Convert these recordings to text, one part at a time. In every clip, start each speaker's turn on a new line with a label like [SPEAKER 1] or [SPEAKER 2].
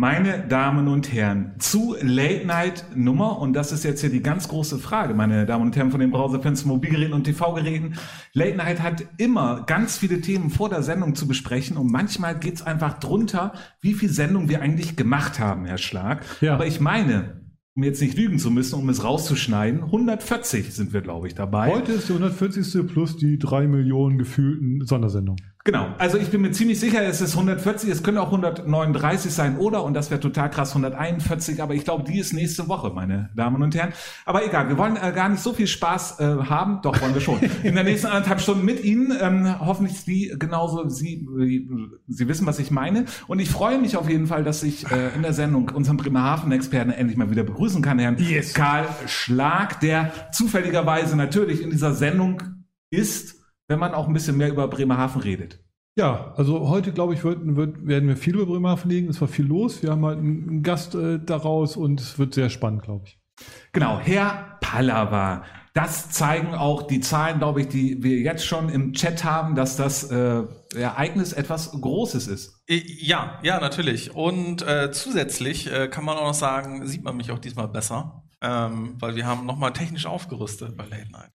[SPEAKER 1] meine Damen und Herren, zu Late Night Nummer. Und das ist jetzt hier die ganz große Frage, meine Damen und Herren, von den Browserfans, Mobilgeräten und TV-Geräten. Late Night hat immer ganz viele Themen vor der Sendung zu besprechen. Und manchmal geht's einfach drunter, wie viel Sendung wir eigentlich gemacht haben, Herr Schlag. Ja. Aber ich meine, um jetzt nicht lügen zu müssen, um es rauszuschneiden, 140 sind wir, glaube ich, dabei.
[SPEAKER 2] Heute ist die 140. plus die drei Millionen gefühlten Sondersendungen.
[SPEAKER 1] Genau, also ich bin mir ziemlich sicher, es ist 140, es können auch 139 sein oder, und das wäre total krass, 141, aber ich glaube, die ist nächste Woche, meine Damen und Herren. Aber egal, wir wollen äh, gar nicht so viel Spaß äh, haben, doch wollen wir schon. In der nächsten anderthalb Stunden mit Ihnen, ähm, hoffentlich Sie genauso, Sie, äh, Sie wissen, was ich meine. Und ich freue mich auf jeden Fall, dass ich äh, in der Sendung unseren Bremerhaven-Experten endlich mal wieder begrüßen kann, Herrn yes. Karl Schlag, der zufälligerweise natürlich in dieser Sendung ist, wenn man auch ein bisschen mehr über Bremerhaven redet.
[SPEAKER 2] Ja, also heute, glaube ich, wird, wird, werden wir viel über Bremerhaven legen. Es war viel los. Wir haben halt einen Gast äh, daraus und es wird sehr spannend, glaube ich.
[SPEAKER 1] Genau, Herr Pallava. Das zeigen auch die Zahlen, glaube ich, die wir jetzt schon im Chat haben, dass das äh, Ereignis etwas Großes ist.
[SPEAKER 3] Ja, ja, natürlich. Und äh, zusätzlich äh, kann man auch noch sagen, sieht man mich auch diesmal besser, ähm, weil wir haben nochmal technisch aufgerüstet bei Late Night.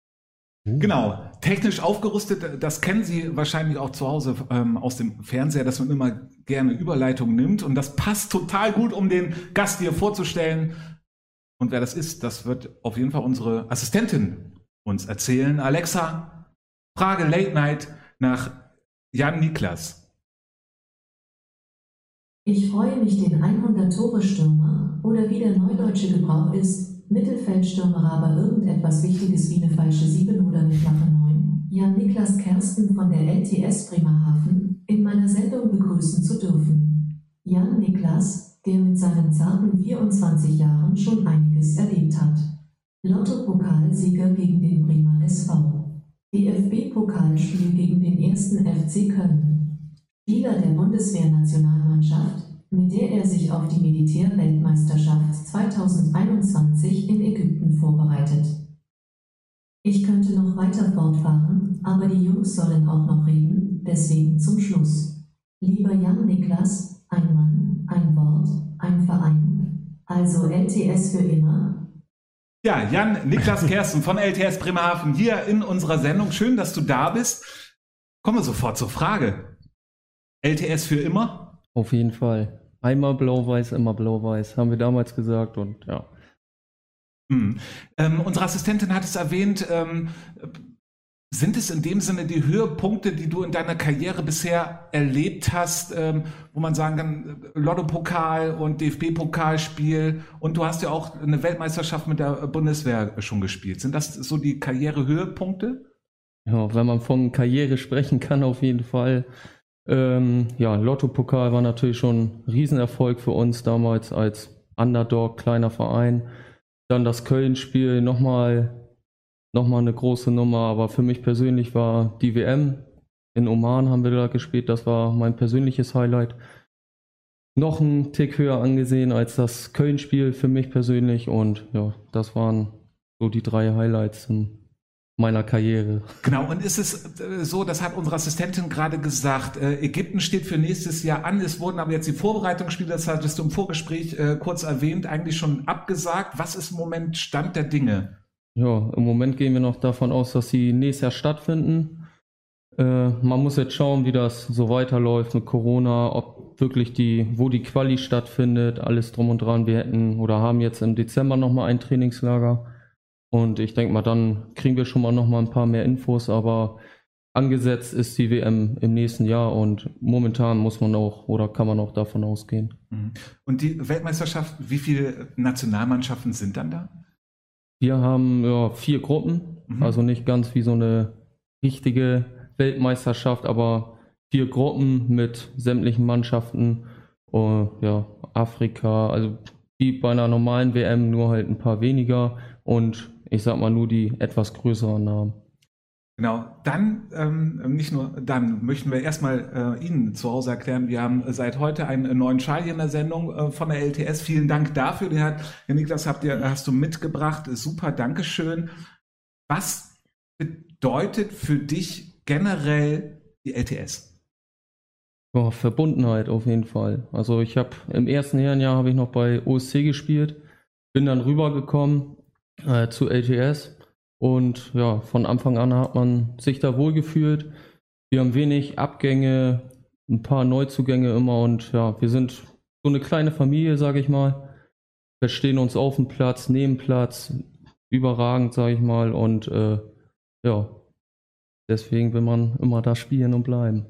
[SPEAKER 1] Genau, technisch aufgerüstet, das kennen Sie wahrscheinlich auch zu Hause ähm, aus dem Fernseher, dass man immer gerne Überleitungen nimmt und das passt total gut, um den Gast hier vorzustellen. Und wer das ist, das wird auf jeden Fall unsere Assistentin uns erzählen. Alexa, Frage Late Night nach Jan Niklas.
[SPEAKER 4] Ich freue mich, den 100-Tore-Stürmer oder wie der neudeutsche Gebrauch ist, Mittelfeldstürmer aber irgendetwas Wichtiges wie eine falsche 7 oder eine flache 9, Jan Niklas Kersten von der LTS Bremerhaven, in meiner Sendung begrüßen zu dürfen. Jan Niklas, der mit seinen zarten 24 Jahren schon einiges erlebt hat. Lotto-Pokalsieger gegen den Bremer SV. DFB-Pokalspiel gegen den ersten FC Köln. Spieler der Bundeswehrnationalmannschaft, mit der er sich auf die Militärweltmeisterschaft 2021 in Ägypten vorbereitet. Ich könnte noch weiter fortfahren, aber die Jungs sollen auch noch reden, deswegen zum Schluss. Lieber Jan Niklas, ein Mann, ein Wort, ein Verein, also LTS für immer.
[SPEAKER 1] Ja, Jan Niklas Kersten von LTS Bremerhaven hier in unserer Sendung. Schön, dass du da bist. Kommen wir sofort zur Frage. LTS für immer?
[SPEAKER 5] Auf jeden Fall. Einmal blau-weiß, immer blau-weiß, haben wir damals gesagt und ja.
[SPEAKER 1] Hm. Ähm, unsere Assistentin hat es erwähnt, ähm, sind es in dem Sinne die Höhepunkte, die du in deiner Karriere bisher erlebt hast, ähm, wo man sagen kann, Lotto-Pokal und DFB-Pokalspiel und du hast ja auch eine Weltmeisterschaft mit der Bundeswehr schon gespielt. Sind das so die Karrierehöhepunkte?
[SPEAKER 5] Ja, wenn man von Karriere sprechen kann, auf jeden Fall. Ähm, ja, Lotto-Pokal war natürlich schon ein Riesenerfolg für uns damals als Underdog, kleiner Verein. Dann das Köln-Spiel nochmal nochmal eine große Nummer, aber für mich persönlich war die WM in Oman haben wir da gespielt, das war mein persönliches Highlight. Noch ein Tick höher angesehen als das Köln-Spiel für mich persönlich und ja, das waren so die drei Highlights im meiner Karriere.
[SPEAKER 1] Genau, und ist es äh, so, das hat unsere Assistentin gerade gesagt, äh, Ägypten steht für nächstes Jahr an, es wurden aber jetzt die Vorbereitungsspiele, das hattest du im Vorgespräch äh, kurz erwähnt, eigentlich schon abgesagt. Was ist im Moment Stand der Dinge?
[SPEAKER 5] Ja, im Moment gehen wir noch davon aus, dass sie nächstes Jahr stattfinden. Man muss jetzt schauen, wie das so weiterläuft mit Corona, ob wirklich die, wo die Quali stattfindet, alles drum und dran. Wir hätten oder haben jetzt im Dezember nochmal ein Trainingslager und ich denke mal, dann kriegen wir schon mal noch mal ein paar mehr Infos, aber angesetzt ist die WM im nächsten Jahr und momentan muss man auch oder kann man auch davon ausgehen.
[SPEAKER 1] Mhm. Und die Weltmeisterschaft, wie viele Nationalmannschaften sind dann da?
[SPEAKER 5] Wir haben ja, vier Gruppen, mhm. also nicht ganz wie so eine richtige Weltmeisterschaft, aber vier Gruppen mit sämtlichen Mannschaften. Uh, ja, Afrika, also wie bei einer normalen WM, nur halt ein paar weniger und ich sag mal nur die etwas größeren Namen.
[SPEAKER 1] Genau, dann, ähm, nicht nur dann, möchten wir erstmal äh, Ihnen zu Hause erklären, wir haben seit heute einen neuen Schal hier in der Sendung äh, von der LTS. Vielen Dank dafür. Den hat, Herr Niklas, habt ihr, hast du mitgebracht. Super, Dankeschön. Was bedeutet für dich generell die LTS?
[SPEAKER 5] Oh, Verbundenheit auf jeden Fall. Also ich habe im ersten Herrenjahr habe ich noch bei OSC gespielt, bin dann rübergekommen äh, zu LTS und ja, von Anfang an hat man sich da wohlgefühlt. Wir haben wenig Abgänge, ein paar Neuzugänge immer und ja, wir sind so eine kleine Familie, sage ich mal. Verstehen uns auf dem Platz, neben Platz, überragend, sage ich mal. Und äh, ja, deswegen will man immer da spielen und bleiben.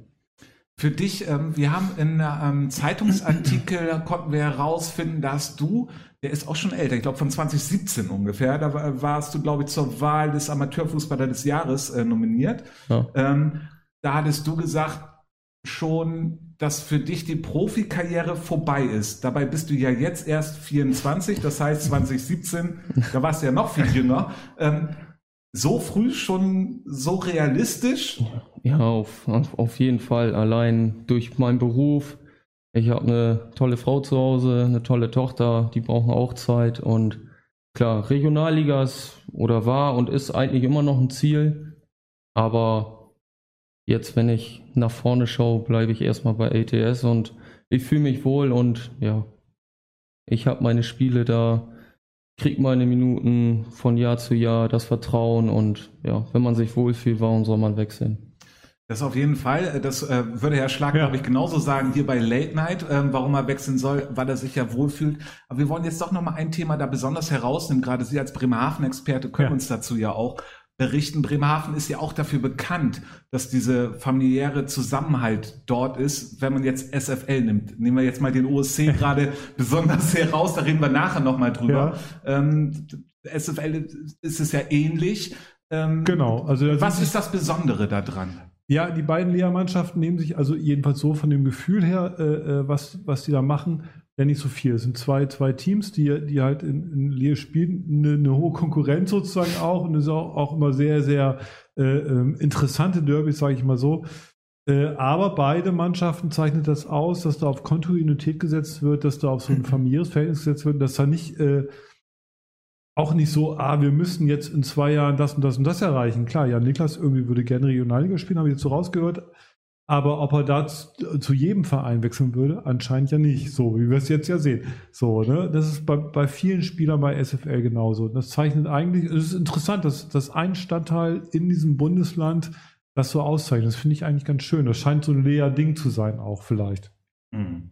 [SPEAKER 1] Für dich, ähm, wir haben in einem ähm, Zeitungsartikel, konnten wir herausfinden, dass du, der ist auch schon älter, ich glaube von 2017 ungefähr, da warst du, glaube ich, zur Wahl des Amateurfußballer des Jahres äh, nominiert. Ja. Ähm, da hattest du gesagt, schon, dass für dich die Profikarriere vorbei ist. Dabei bist du ja jetzt erst 24, das heißt 2017, da warst du ja noch viel jünger. Ähm, so früh schon so realistisch?
[SPEAKER 5] Ja, auf, auf jeden Fall. Allein durch meinen Beruf. Ich habe eine tolle Frau zu Hause, eine tolle Tochter, die brauchen auch Zeit. Und klar, Regionalligas oder war und ist eigentlich immer noch ein Ziel. Aber jetzt, wenn ich nach vorne schaue, bleibe ich erstmal bei ATS und ich fühle mich wohl und ja, ich habe meine Spiele da kriege meine Minuten von Jahr zu Jahr, das Vertrauen und ja, wenn man sich wohlfühlt, warum soll man wechseln?
[SPEAKER 1] Das auf jeden Fall. Das äh, würde Herr Schlag, ja. glaube ich, genauso sagen hier bei Late Night, ähm, warum er wechseln soll, weil er sich ja wohlfühlt. Aber wir wollen jetzt doch nochmal ein Thema da besonders herausnehmen. Gerade Sie als Bremerhaven-Experte können ja. uns dazu ja auch berichten. Bremerhaven ist ja auch dafür bekannt, dass diese familiäre Zusammenhalt dort ist, wenn man jetzt SFL nimmt. Nehmen wir jetzt mal den OSC gerade besonders heraus, da reden wir nachher nochmal drüber. Ja. Ähm, SFL ist es ja ähnlich.
[SPEAKER 2] Ähm, genau. Also
[SPEAKER 1] was ist das Besondere daran?
[SPEAKER 2] Ja, die beiden Lehrmannschaften nehmen sich also jedenfalls so von dem Gefühl her, äh, äh was, was die da machen, ja nicht so viel. Es sind zwei, zwei Teams, die, die halt in, in Leer spielen, eine, eine hohe Konkurrenz sozusagen auch und es ist auch, auch immer sehr, sehr äh, ähm, interessante Derbys, sage ich mal so. Äh, aber beide Mannschaften zeichnet das aus, dass da auf Kontinuität gesetzt wird, dass da auf so ein familiäres Verhältnis gesetzt wird, dass da nicht äh, auch nicht so, ah, wir müssen jetzt in zwei Jahren das und das und das erreichen. Klar, ja, Niklas irgendwie würde gerne Regionalliga spielen, habe ich jetzt so rausgehört. Aber ob er da zu jedem Verein wechseln würde, anscheinend ja nicht. So, wie wir es jetzt ja sehen. So, ne? Das ist bei, bei vielen Spielern bei SFL genauso. Das zeichnet eigentlich, es ist interessant, dass, dass ein Stadtteil in diesem Bundesland das so auszeichnet. Das finde ich eigentlich ganz schön. Das scheint so ein leer Ding zu sein, auch vielleicht.
[SPEAKER 1] Mhm.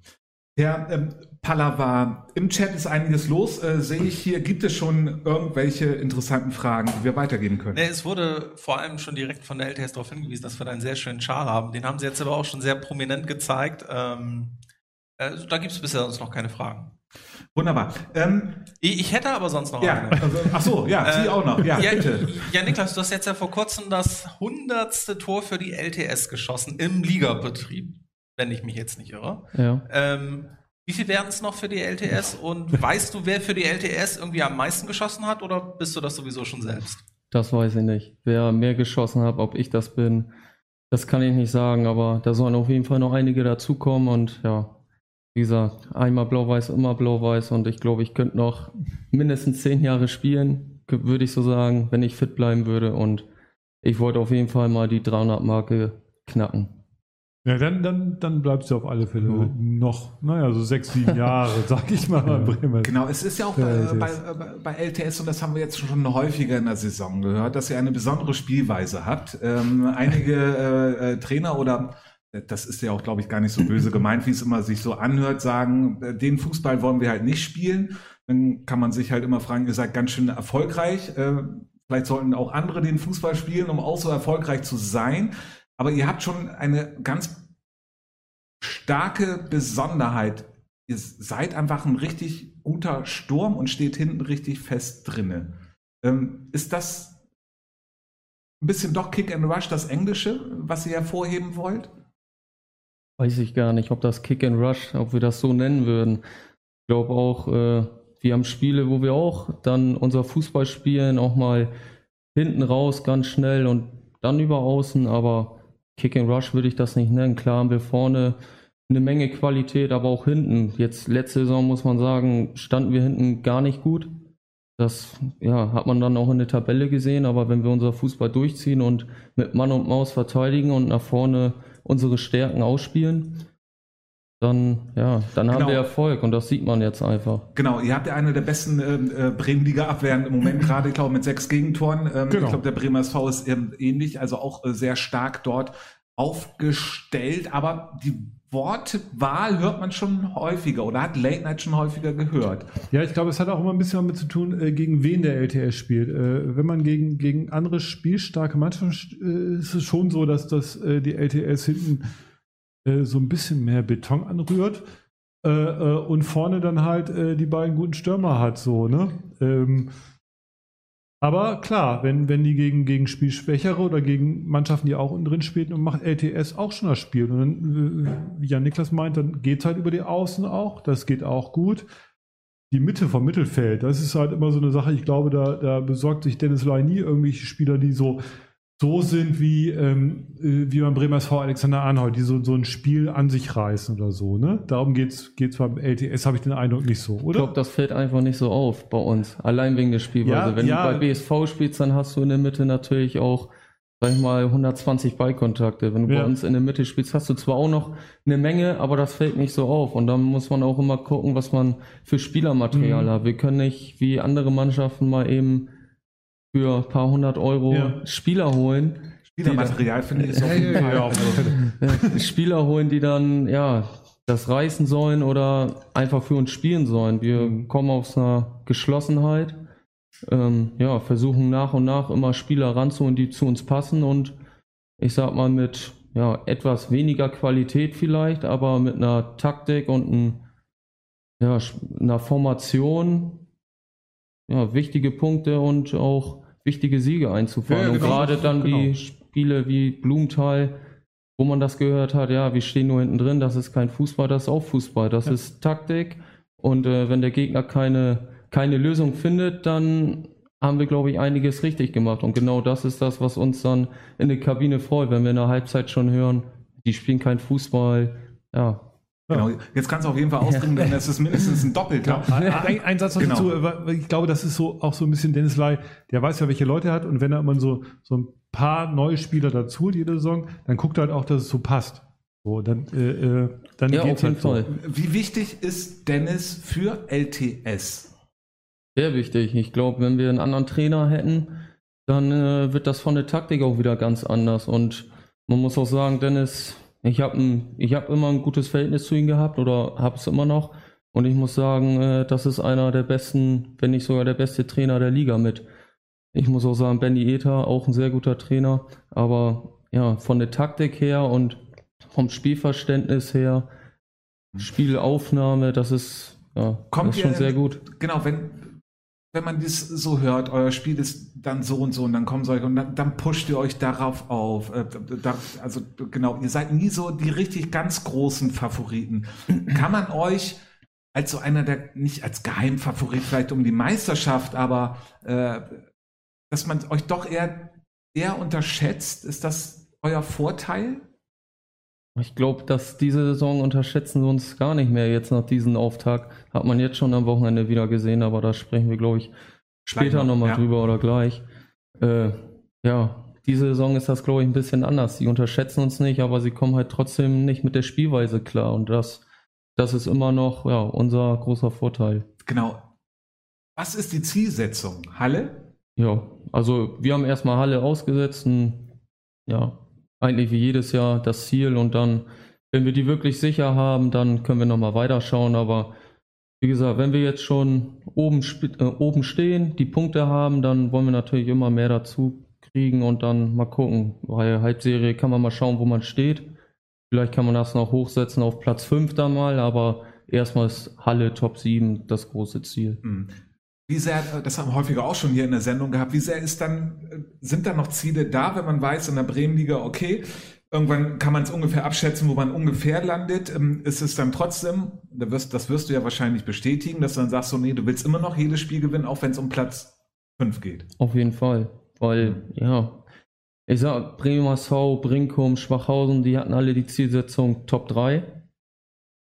[SPEAKER 1] Ja, ähm, Pallava, im Chat ist einiges los. Äh, sehe ich hier, gibt es schon irgendwelche interessanten Fragen, die wir weitergeben können?
[SPEAKER 3] Nee, es wurde vor allem schon direkt von der LTS darauf hingewiesen, dass wir da einen sehr schönen Schal haben. Den haben sie jetzt aber auch schon sehr prominent gezeigt. Ähm, äh, da gibt es bisher uns noch keine Fragen.
[SPEAKER 1] Wunderbar. Ähm,
[SPEAKER 3] ich, ich, hätte aber sonst noch
[SPEAKER 1] ja, eine. Also, ach so, ja, Sie äh, auch noch. Ja,
[SPEAKER 3] ja, bitte. Ja, Niklas, du hast jetzt ja vor kurzem das hundertste Tor für die LTS geschossen im Ligabetrieb wenn ich mich jetzt nicht irre. Ja. Ähm, wie viel werden es noch für die LTS? Und weißt du, wer für die LTS irgendwie am meisten geschossen hat oder bist du das sowieso schon selbst?
[SPEAKER 5] Das weiß ich nicht. Wer mehr geschossen hat, ob ich das bin, das kann ich nicht sagen, aber da sollen auf jeden Fall noch einige dazukommen und ja, wie gesagt, einmal blau-weiß, immer blau-weiß und ich glaube, ich könnte noch mindestens zehn Jahre spielen, würde ich so sagen, wenn ich fit bleiben würde und ich wollte auf jeden Fall mal die 300-Marke knacken.
[SPEAKER 2] Ja, dann, dann, dann bleibst du auf alle Fälle ja. noch, naja, so sechs, sieben Jahre, sag ich mal,
[SPEAKER 1] bei Bremen. Genau, es ist ja auch bei, bei, bei, LTS, und das haben wir jetzt schon häufiger in der Saison gehört, dass ihr eine besondere Spielweise habt. Ähm, einige äh, äh, Trainer oder das ist ja auch, glaube ich, gar nicht so böse gemeint, wie es immer sich so anhört, sagen, äh, den Fußball wollen wir halt nicht spielen. Dann kann man sich halt immer fragen, ihr seid ganz schön erfolgreich. Äh, vielleicht sollten auch andere den Fußball spielen, um auch so erfolgreich zu sein. Aber ihr habt schon eine ganz starke Besonderheit. Ihr seid einfach ein richtig guter Sturm und steht hinten richtig fest drinne. Ähm, ist das ein bisschen doch Kick and Rush das Englische, was ihr hervorheben wollt?
[SPEAKER 5] Weiß ich gar nicht, ob das Kick and Rush, ob wir das so nennen würden. Ich glaube auch, äh, wir haben Spiele, wo wir auch dann unser Fußball spielen, auch mal hinten raus ganz schnell und dann über außen, aber Kick and Rush würde ich das nicht nennen. Klar haben wir vorne eine Menge Qualität, aber auch hinten. Jetzt letzte Saison muss man sagen, standen wir hinten gar nicht gut. Das ja, hat man dann auch in der Tabelle gesehen, aber wenn wir unser Fußball durchziehen und mit Mann und Maus verteidigen und nach vorne unsere Stärken ausspielen, dann, ja, dann genau. haben wir Erfolg und das sieht man jetzt einfach.
[SPEAKER 1] Genau, ihr habt ja eine der besten äh, Bremen-Liga-Abwehren im Moment gerade, ich glaube, mit sechs Gegentoren. Ähm, genau. Ich glaube, der Bremer SV ist ähm, ähnlich, also auch äh, sehr stark dort aufgestellt, aber die Wortwahl hört man schon häufiger oder hat Late Night schon häufiger gehört.
[SPEAKER 2] Ja, ich glaube, es hat auch immer ein bisschen damit zu tun, äh, gegen wen der LTS spielt. Äh, wenn man gegen, gegen andere spielstarke Mannschaften äh, ist es schon so, dass das die LTS hinten so ein bisschen mehr Beton anrührt und vorne dann halt die beiden guten Stürmer hat, so, ne? Ähm, aber klar, wenn, wenn die gegen, gegen Spielschwächere oder gegen Mannschaften, die auch unten drin spielen, und macht LTS auch schon das Spiel. Und dann, wie Jan Niklas meint, dann geht es halt über die Außen auch. Das geht auch gut. Die Mitte vom Mittelfeld, das ist halt immer so eine Sache. Ich glaube, da, da besorgt sich Dennis Lai nie irgendwelche Spieler, die so so sind wie, ähm, äh, wie beim Bremer SV Alexander Arnold, die so, so ein Spiel an sich reißen oder so. Ne? Darum geht es beim LTS, habe ich den Eindruck, nicht so, oder?
[SPEAKER 5] Ich glaube, das fällt einfach nicht so auf bei uns, allein wegen der Spielweise. Ja, Wenn ja. du bei BSV spielst, dann hast du in der Mitte natürlich auch, sag ich mal, 120 Ballkontakte. Wenn du ja. bei uns in der Mitte spielst, hast du zwar auch noch eine Menge, aber das fällt nicht so auf. Und dann muss man auch immer gucken, was man für Spielermaterial mhm. hat. Wir können nicht wie andere Mannschaften mal eben für ein paar hundert Euro ja. Spieler holen.
[SPEAKER 1] Spielermaterial finde ich ist auf jeden Fall.
[SPEAKER 5] Ja, Spieler holen, die dann ja das reißen sollen oder einfach für uns spielen sollen. Wir mhm. kommen aus einer Geschlossenheit, ähm, ja, versuchen nach und nach immer Spieler ranzuholen, die zu uns passen und ich sag mal mit ja, etwas weniger Qualität vielleicht, aber mit einer Taktik und ein, ja, einer Formation ja, wichtige Punkte und auch wichtige Siege einzufahren. Ja, genau, und gerade dann genau. die Spiele wie Blumenthal, wo man das gehört hat, ja, wir stehen nur hinten drin, das ist kein Fußball, das ist auch Fußball, das ja. ist Taktik. Und äh, wenn der Gegner keine, keine Lösung findet, dann haben wir, glaube ich, einiges richtig gemacht. Und genau das ist das, was uns dann in der Kabine freut, wenn wir in der Halbzeit schon hören, die spielen kein Fußball. Ja,
[SPEAKER 1] Genau, jetzt kannst du auf jeden Fall ausdrücken, denn das ist mindestens ein Doppelter.
[SPEAKER 2] Ja, ein, ein, Satz noch genau. dazu, ich glaube, das ist so auch so ein bisschen Dennis Lai, der weiß ja, welche Leute er hat und wenn er immer so, so ein paar neue Spieler dazu holt, jede Saison, dann guckt er halt auch, dass es so passt. So, dann, äh, äh dann
[SPEAKER 5] ja, geht's halt so.
[SPEAKER 1] Wie wichtig ist Dennis für LTS?
[SPEAKER 5] Sehr wichtig. Ich glaube, wenn wir einen anderen Trainer hätten, dann äh, wird das von der Taktik auch wieder ganz anders und man muss auch sagen, Dennis ich habe hab immer ein gutes Verhältnis zu ihm gehabt oder habe es immer noch. Und ich muss sagen, äh, das ist einer der besten, wenn nicht sogar der beste Trainer der Liga mit. Ich muss auch sagen, Benny Ether, auch ein sehr guter Trainer. Aber ja, von der Taktik her und vom Spielverständnis her, Spielaufnahme, das ist, ja,
[SPEAKER 1] Kommt
[SPEAKER 5] das ist schon
[SPEAKER 1] ihr,
[SPEAKER 5] sehr gut.
[SPEAKER 1] Genau, wenn, wenn man das so hört, euer Spiel ist dann so und so und dann kommen solche und dann, dann pusht ihr euch darauf auf. Äh, da, also genau, ihr seid nie so die richtig ganz großen Favoriten. Kann man euch als so einer der, nicht als Geheimfavorit vielleicht um die Meisterschaft, aber äh, dass man euch doch eher, eher unterschätzt, ist das euer Vorteil?
[SPEAKER 5] Ich glaube, dass diese Saison unterschätzen wir uns gar nicht mehr jetzt nach diesem Auftakt. Hat man jetzt schon am Wochenende wieder gesehen, aber da sprechen wir, glaube ich, später nochmal ja. drüber oder gleich. Äh, ja, diese Saison ist das, glaube ich, ein bisschen anders. Sie unterschätzen uns nicht, aber sie kommen halt trotzdem nicht mit der Spielweise klar. Und das, das ist immer noch ja, unser großer Vorteil.
[SPEAKER 1] Genau. Was ist die Zielsetzung? Halle?
[SPEAKER 5] Ja, also wir haben erstmal Halle ausgesetzt. Und, ja, eigentlich wie jedes Jahr das Ziel und dann, wenn wir die wirklich sicher haben, dann können wir nochmal weiterschauen. Aber wie gesagt, wenn wir jetzt schon oben, äh, oben stehen, die Punkte haben, dann wollen wir natürlich immer mehr dazu kriegen und dann mal gucken. Weil Halbserie kann man mal schauen, wo man steht. Vielleicht kann man das noch hochsetzen auf Platz 5 dann mal, aber erstmal ist Halle Top 7 das große Ziel. Mhm.
[SPEAKER 1] Wie sehr, äh, das haben wir häufiger auch schon hier in der Sendung gehabt, wie sehr ist dann, äh, sind da noch Ziele da, wenn man weiß in der Bremenliga, okay, irgendwann kann man es ungefähr abschätzen, wo man ungefähr landet. Ähm, ist es dann trotzdem, das wirst du ja wahrscheinlich bestätigen, dass du dann sagst, so, nee, du willst immer noch jedes Spiel gewinnen, auch wenn es um Platz 5 geht.
[SPEAKER 5] Auf jeden Fall, weil, mhm. ja, ich sag, Bremershau, Brinkum, Schwachhausen, die hatten alle die Zielsetzung Top 3.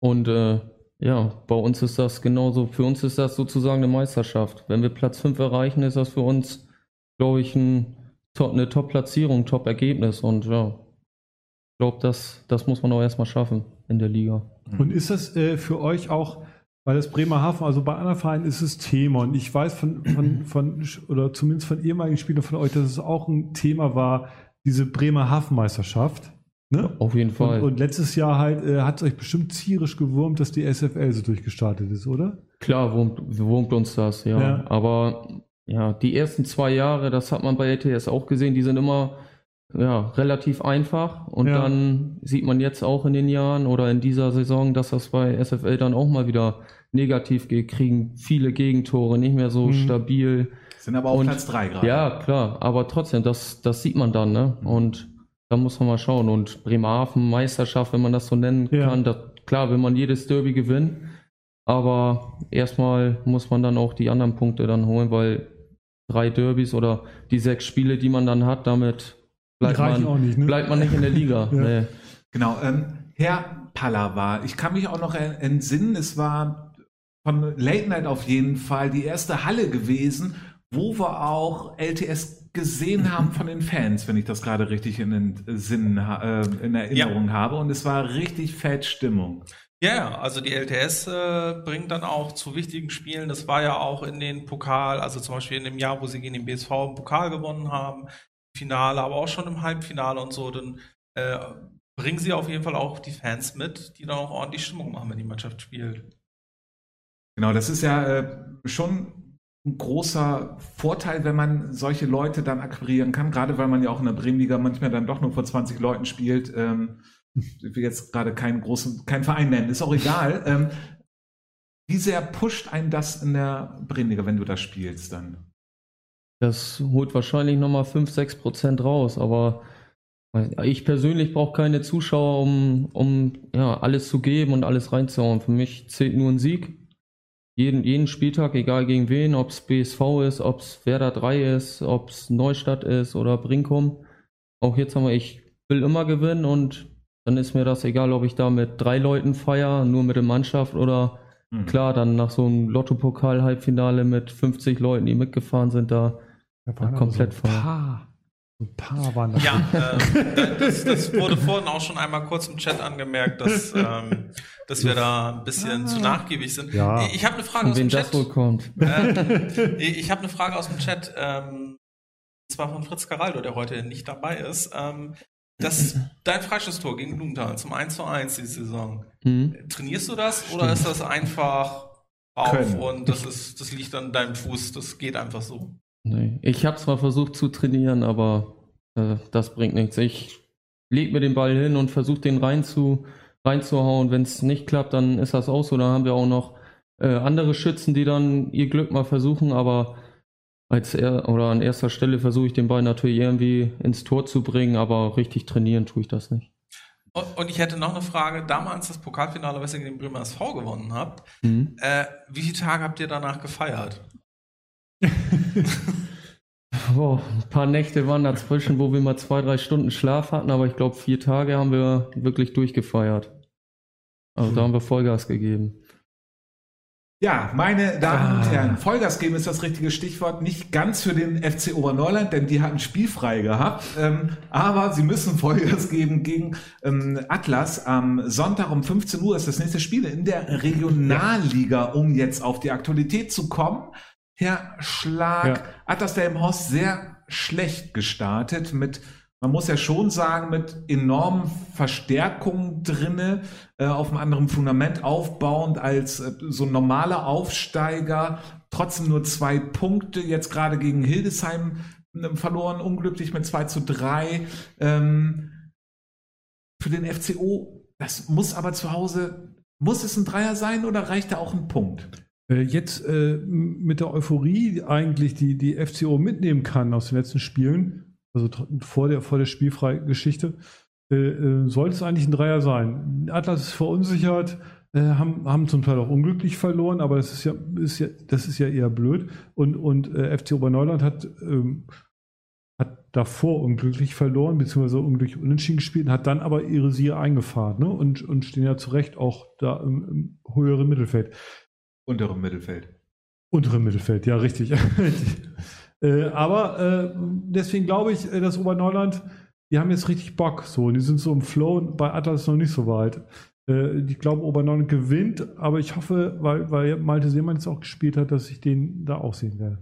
[SPEAKER 5] Und äh, ja, bei uns ist das genauso. Für uns ist das sozusagen eine Meisterschaft. Wenn wir Platz 5 erreichen, ist das für uns, glaube ich, ein, eine Top-Platzierung, Top-Ergebnis. Und ja, ich glaube, das, das muss man auch erstmal schaffen. in der Liga.
[SPEAKER 2] Und ist das äh, für euch auch, weil das Bremerhaven, also bei anderen Vereinen ist es Thema und ich weiß von, von, von oder zumindest von ehemaligen Spielern von euch, dass es auch ein Thema war, diese Bremer Hafenmeisterschaft.
[SPEAKER 5] Ne? Auf jeden Fall.
[SPEAKER 2] Und, und letztes Jahr halt äh, hat es euch bestimmt zierisch gewurmt, dass die SFL so durchgestartet ist, oder?
[SPEAKER 5] Klar, wurmt, wurmt uns das, ja. ja. Aber ja, die ersten zwei Jahre, das hat man bei ETS auch gesehen, die sind immer ja, relativ einfach. Und ja. dann sieht man jetzt auch in den Jahren oder in dieser Saison, dass das bei SFL dann auch mal wieder negativ geht, kriegen viele Gegentore, nicht mehr so mhm. stabil.
[SPEAKER 1] Sind aber auf Platz drei gerade.
[SPEAKER 5] Ja, klar, aber trotzdem, das, das sieht man dann, ne? Mhm. Und da muss man mal schauen. Und Bremerhaven, Meisterschaft, wenn man das so nennen ja. kann, das, klar, will man jedes Derby gewinnen. Aber erstmal muss man dann auch die anderen Punkte dann holen, weil drei Derbys oder die sechs Spiele, die man dann hat, damit bleibt, man, nicht, ne? bleibt man nicht in der Liga. ja. nee.
[SPEAKER 1] Genau. Ähm, Herr Pallava, ich kann mich auch noch entsinnen, es war von Late Night auf jeden Fall die erste Halle gewesen, wo wir auch LTS gesehen haben von den Fans, wenn ich das gerade richtig in den Sinn, äh, in Erinnerung ja. habe. Und es war richtig fett Stimmung.
[SPEAKER 3] Ja, also die LTS äh, bringt dann auch zu wichtigen Spielen. Das war ja auch in den Pokal, also zum Beispiel in dem Jahr, wo sie gegen den BSV im Pokal gewonnen haben, Finale, aber auch schon im Halbfinale und so. Dann äh, bringen sie auf jeden Fall auch die Fans mit, die dann auch ordentlich Stimmung machen, wenn die Mannschaft spielt.
[SPEAKER 1] Genau, das ist ja äh, schon ein großer Vorteil, wenn man solche Leute dann akquirieren kann, gerade weil man ja auch in der Bremenliga manchmal dann doch nur vor 20 Leuten spielt. Ähm, ich will jetzt gerade keinen großen, keinen Verein nennen, ist auch egal. Ähm, wie sehr pusht einen das in der Bremenliga, wenn du da spielst dann?
[SPEAKER 5] Das holt wahrscheinlich nochmal 5, 6 Prozent raus, aber ich persönlich brauche keine Zuschauer, um, um ja, alles zu geben und alles reinzuhauen. Für mich zählt nur ein Sieg. Jeden, jeden Spieltag, egal gegen wen, ob es BSV ist, ob es Werder 3 ist, ob es Neustadt ist oder Brinkum. Auch jetzt haben wir, ich will immer gewinnen und dann ist mir das egal, ob ich da mit drei Leuten feiere, nur mit der Mannschaft oder mhm. klar, dann nach so einem Lotto-Pokal-Halbfinale mit 50 Leuten, die mitgefahren sind, da, da komplett
[SPEAKER 2] so voll. Ein paar waren
[SPEAKER 3] das. Ja, äh, das, das, wurde vorhin auch schon einmal kurz im Chat angemerkt, dass, ähm, dass wir da ein bisschen ah. zu nachgiebig sind. Ja. Ich habe eine Frage aus dem Chat. Das wohl kommt. Äh, ich habe eine Frage aus dem Chat, ähm, und zwar von Fritz Caraldo, der heute nicht dabei ist. Ähm, das, dein Freistoßtor gegen Blumenthal zum 1 zu 1 die Saison. Mhm. Trainierst du das Stimmt. oder ist das einfach auf Können. und das ist, das liegt an deinem Fuß, das geht einfach so?
[SPEAKER 5] Nee. Ich habe zwar versucht zu trainieren, aber äh, das bringt nichts. Ich leg mir den Ball hin und versuche den rein zu, reinzuhauen. Wenn es nicht klappt, dann ist das auch so. Dann haben wir auch noch äh, andere Schützen, die dann ihr Glück mal versuchen, aber als er oder an erster Stelle versuche ich den Ball natürlich irgendwie ins Tor zu bringen, aber richtig trainieren tue ich das nicht.
[SPEAKER 3] Und ich hätte noch eine Frage. Damals das Pokalfinale, was ihr gegen den Bremer SV gewonnen habt, mhm. äh, wie viele Tage habt ihr danach gefeiert?
[SPEAKER 5] Boah, ein paar Nächte waren dazwischen, wo wir mal zwei, drei Stunden Schlaf hatten, aber ich glaube, vier Tage haben wir wirklich durchgefeiert. Also mhm. da haben wir Vollgas gegeben.
[SPEAKER 1] Ja, meine Damen und ah. Herren, Vollgas geben ist das richtige Stichwort. Nicht ganz für den FC Oberneuland, denn die hatten spielfrei gehabt. Ähm, aber sie müssen Vollgas geben gegen ähm, Atlas. Am Sonntag um 15 Uhr ist das nächste Spiel in der Regionalliga, um jetzt auf die Aktualität zu kommen. Herr Schlag, ja. Atlas Delmenhorst sehr schlecht gestartet mit man muss ja schon sagen, mit enormen Verstärkungen drinne, äh, auf einem anderen Fundament aufbauend als äh, so ein normaler Aufsteiger. Trotzdem nur zwei Punkte, jetzt gerade gegen Hildesheim äh, verloren, unglücklich mit 2 zu 3. Ähm, für den FCO, das muss aber zu Hause, muss es ein Dreier sein oder reicht da auch ein Punkt?
[SPEAKER 2] Äh, jetzt äh, mit der Euphorie eigentlich, die die FCO mitnehmen kann aus den letzten Spielen, also vor der, vor der Spielfreigeschichte, äh, äh, sollte es eigentlich ein Dreier sein. Atlas ist verunsichert, äh, haben, haben zum Teil auch unglücklich verloren, aber das ist ja, ist ja, das ist ja eher blöd. Und, und äh, FC Oberneuland hat, ähm, hat davor unglücklich verloren, beziehungsweise unglücklich unentschieden gespielt, hat dann aber ihre Sieger eingefahren ne? und, und stehen ja zu Recht auch da im, im höheren Mittelfeld.
[SPEAKER 1] Unterem Mittelfeld.
[SPEAKER 2] Unterem Mittelfeld, ja, richtig. Äh, aber äh, deswegen glaube ich, äh, dass Oberneuland, die haben jetzt richtig Bock so und die sind so im Flow und bei Atlas noch nicht so weit. Äh, ich glaube, Oberneuland gewinnt, aber ich hoffe, weil, weil Malte Seemann jetzt auch gespielt hat, dass ich den da auch sehen werde.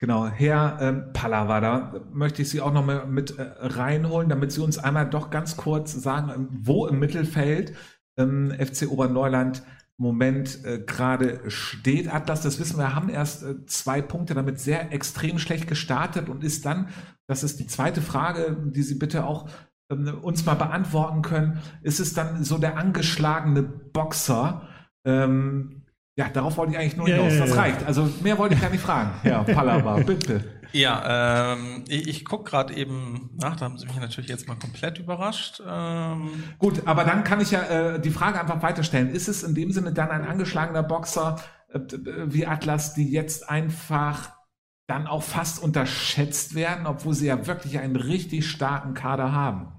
[SPEAKER 1] Genau, Herr ähm, Pallavada, möchte ich Sie auch noch mal mit äh, reinholen, damit Sie uns einmal doch ganz kurz sagen, wo im Mittelfeld ähm, FC Oberneuland Moment äh, gerade steht. Atlas, das wissen wir, haben erst äh, zwei Punkte damit sehr extrem schlecht gestartet und ist dann, das ist die zweite Frage, die Sie bitte auch ähm, uns mal beantworten können, ist es dann so der angeschlagene Boxer, ähm, ja, darauf wollte ich eigentlich nur hinaus. das reicht. Also mehr wollte ich gar nicht fragen. Herr Pallava, bitte.
[SPEAKER 3] Ja, ähm, ich, ich gucke gerade eben nach, da haben Sie mich natürlich jetzt mal komplett überrascht. Ähm
[SPEAKER 1] Gut, aber dann kann ich ja äh, die Frage einfach weiterstellen. Ist es in dem Sinne dann ein angeschlagener Boxer äh, wie Atlas, die jetzt einfach dann auch fast unterschätzt werden, obwohl sie ja wirklich einen richtig starken Kader haben?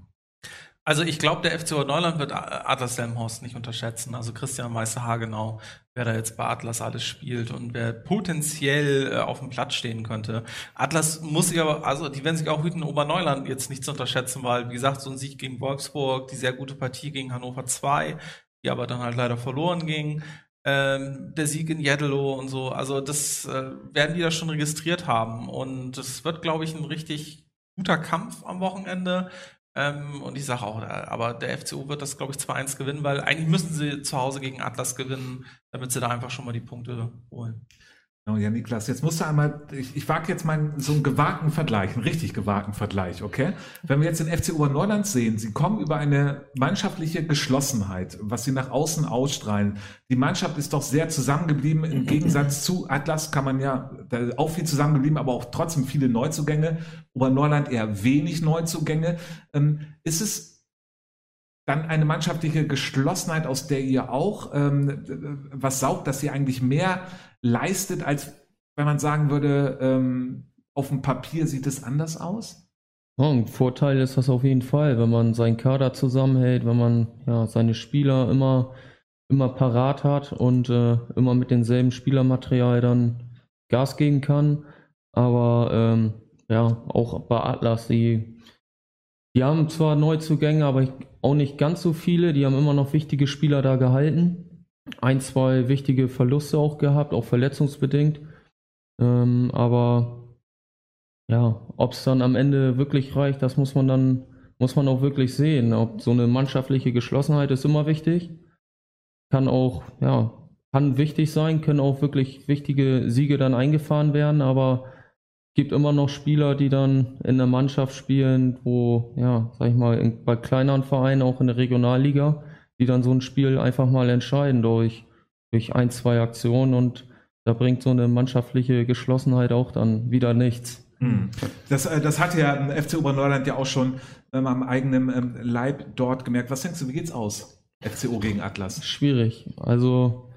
[SPEAKER 3] Also ich glaube, der FC Neuland wird Atlas Delmhorst nicht unterschätzen. Also Christian Meister Hagenau, wer da jetzt bei Atlas alles spielt und wer potenziell äh, auf dem Platz stehen könnte. Atlas muss sich aber, also die werden sich auch hüten, Oberneuland jetzt nicht zu unterschätzen, weil, wie gesagt, so ein Sieg gegen Wolfsburg, die sehr gute Partie gegen Hannover 2, die aber dann halt leider verloren ging. Ähm, der Sieg in Jeddelo und so, also das äh, werden die da schon registriert haben. Und es wird, glaube ich, ein richtig guter Kampf am Wochenende. Ähm, und ich sage auch, äh, aber der FCU wird das, glaube ich, 2-1 gewinnen, weil eigentlich müssen sie zu Hause gegen Atlas gewinnen, damit sie da einfach schon mal die Punkte holen.
[SPEAKER 1] Genau, ja, Niklas, jetzt musst du einmal, ich, ich wage jetzt mal so einen gewagten Vergleich, einen richtig gewagten Vergleich, okay? Wenn wir jetzt den FC Oberneuland sehen, sie kommen über eine mannschaftliche Geschlossenheit, was sie nach außen ausstrahlen. Die Mannschaft ist doch sehr zusammengeblieben, im Gegensatz zu Atlas kann man ja, da auch viel zusammengeblieben, aber auch trotzdem viele Neuzugänge. Oberneuland eher wenig Neuzugänge. Ähm, ist es dann eine mannschaftliche Geschlossenheit, aus der ihr auch ähm, was saugt, dass sie eigentlich mehr leistet, als wenn man sagen würde, ähm, auf dem Papier sieht es anders aus?
[SPEAKER 5] Ja, ein Vorteil ist das auf jeden Fall, wenn man seinen Kader zusammenhält, wenn man ja, seine Spieler immer, immer parat hat und äh, immer mit demselben Spielermaterial dann Gas geben kann. Aber ähm, ja, auch bei Atlas, die, die haben zwar Neuzugänge, aber auch nicht ganz so viele. Die haben immer noch wichtige Spieler da gehalten ein, zwei wichtige Verluste auch gehabt, auch verletzungsbedingt. Ähm, aber ja, ob es dann am Ende wirklich reicht, das muss man dann, muss man auch wirklich sehen. Ob so eine mannschaftliche Geschlossenheit ist immer wichtig. Kann auch, ja, kann wichtig sein, können auch wirklich wichtige Siege dann eingefahren werden, aber gibt immer noch Spieler, die dann in der Mannschaft spielen, wo, ja, sag ich mal, in, bei kleineren Vereinen, auch in der Regionalliga, die dann so ein Spiel einfach mal entscheiden durch, durch ein, zwei Aktionen und da bringt so eine mannschaftliche Geschlossenheit auch dann wieder nichts.
[SPEAKER 1] Hm. Das, äh, das hat ja FC Oberneuland ja auch schon ähm, am eigenen ähm, Leib dort gemerkt. Was denkst du, wie geht's aus? FCO gegen Atlas?
[SPEAKER 5] Schwierig. Also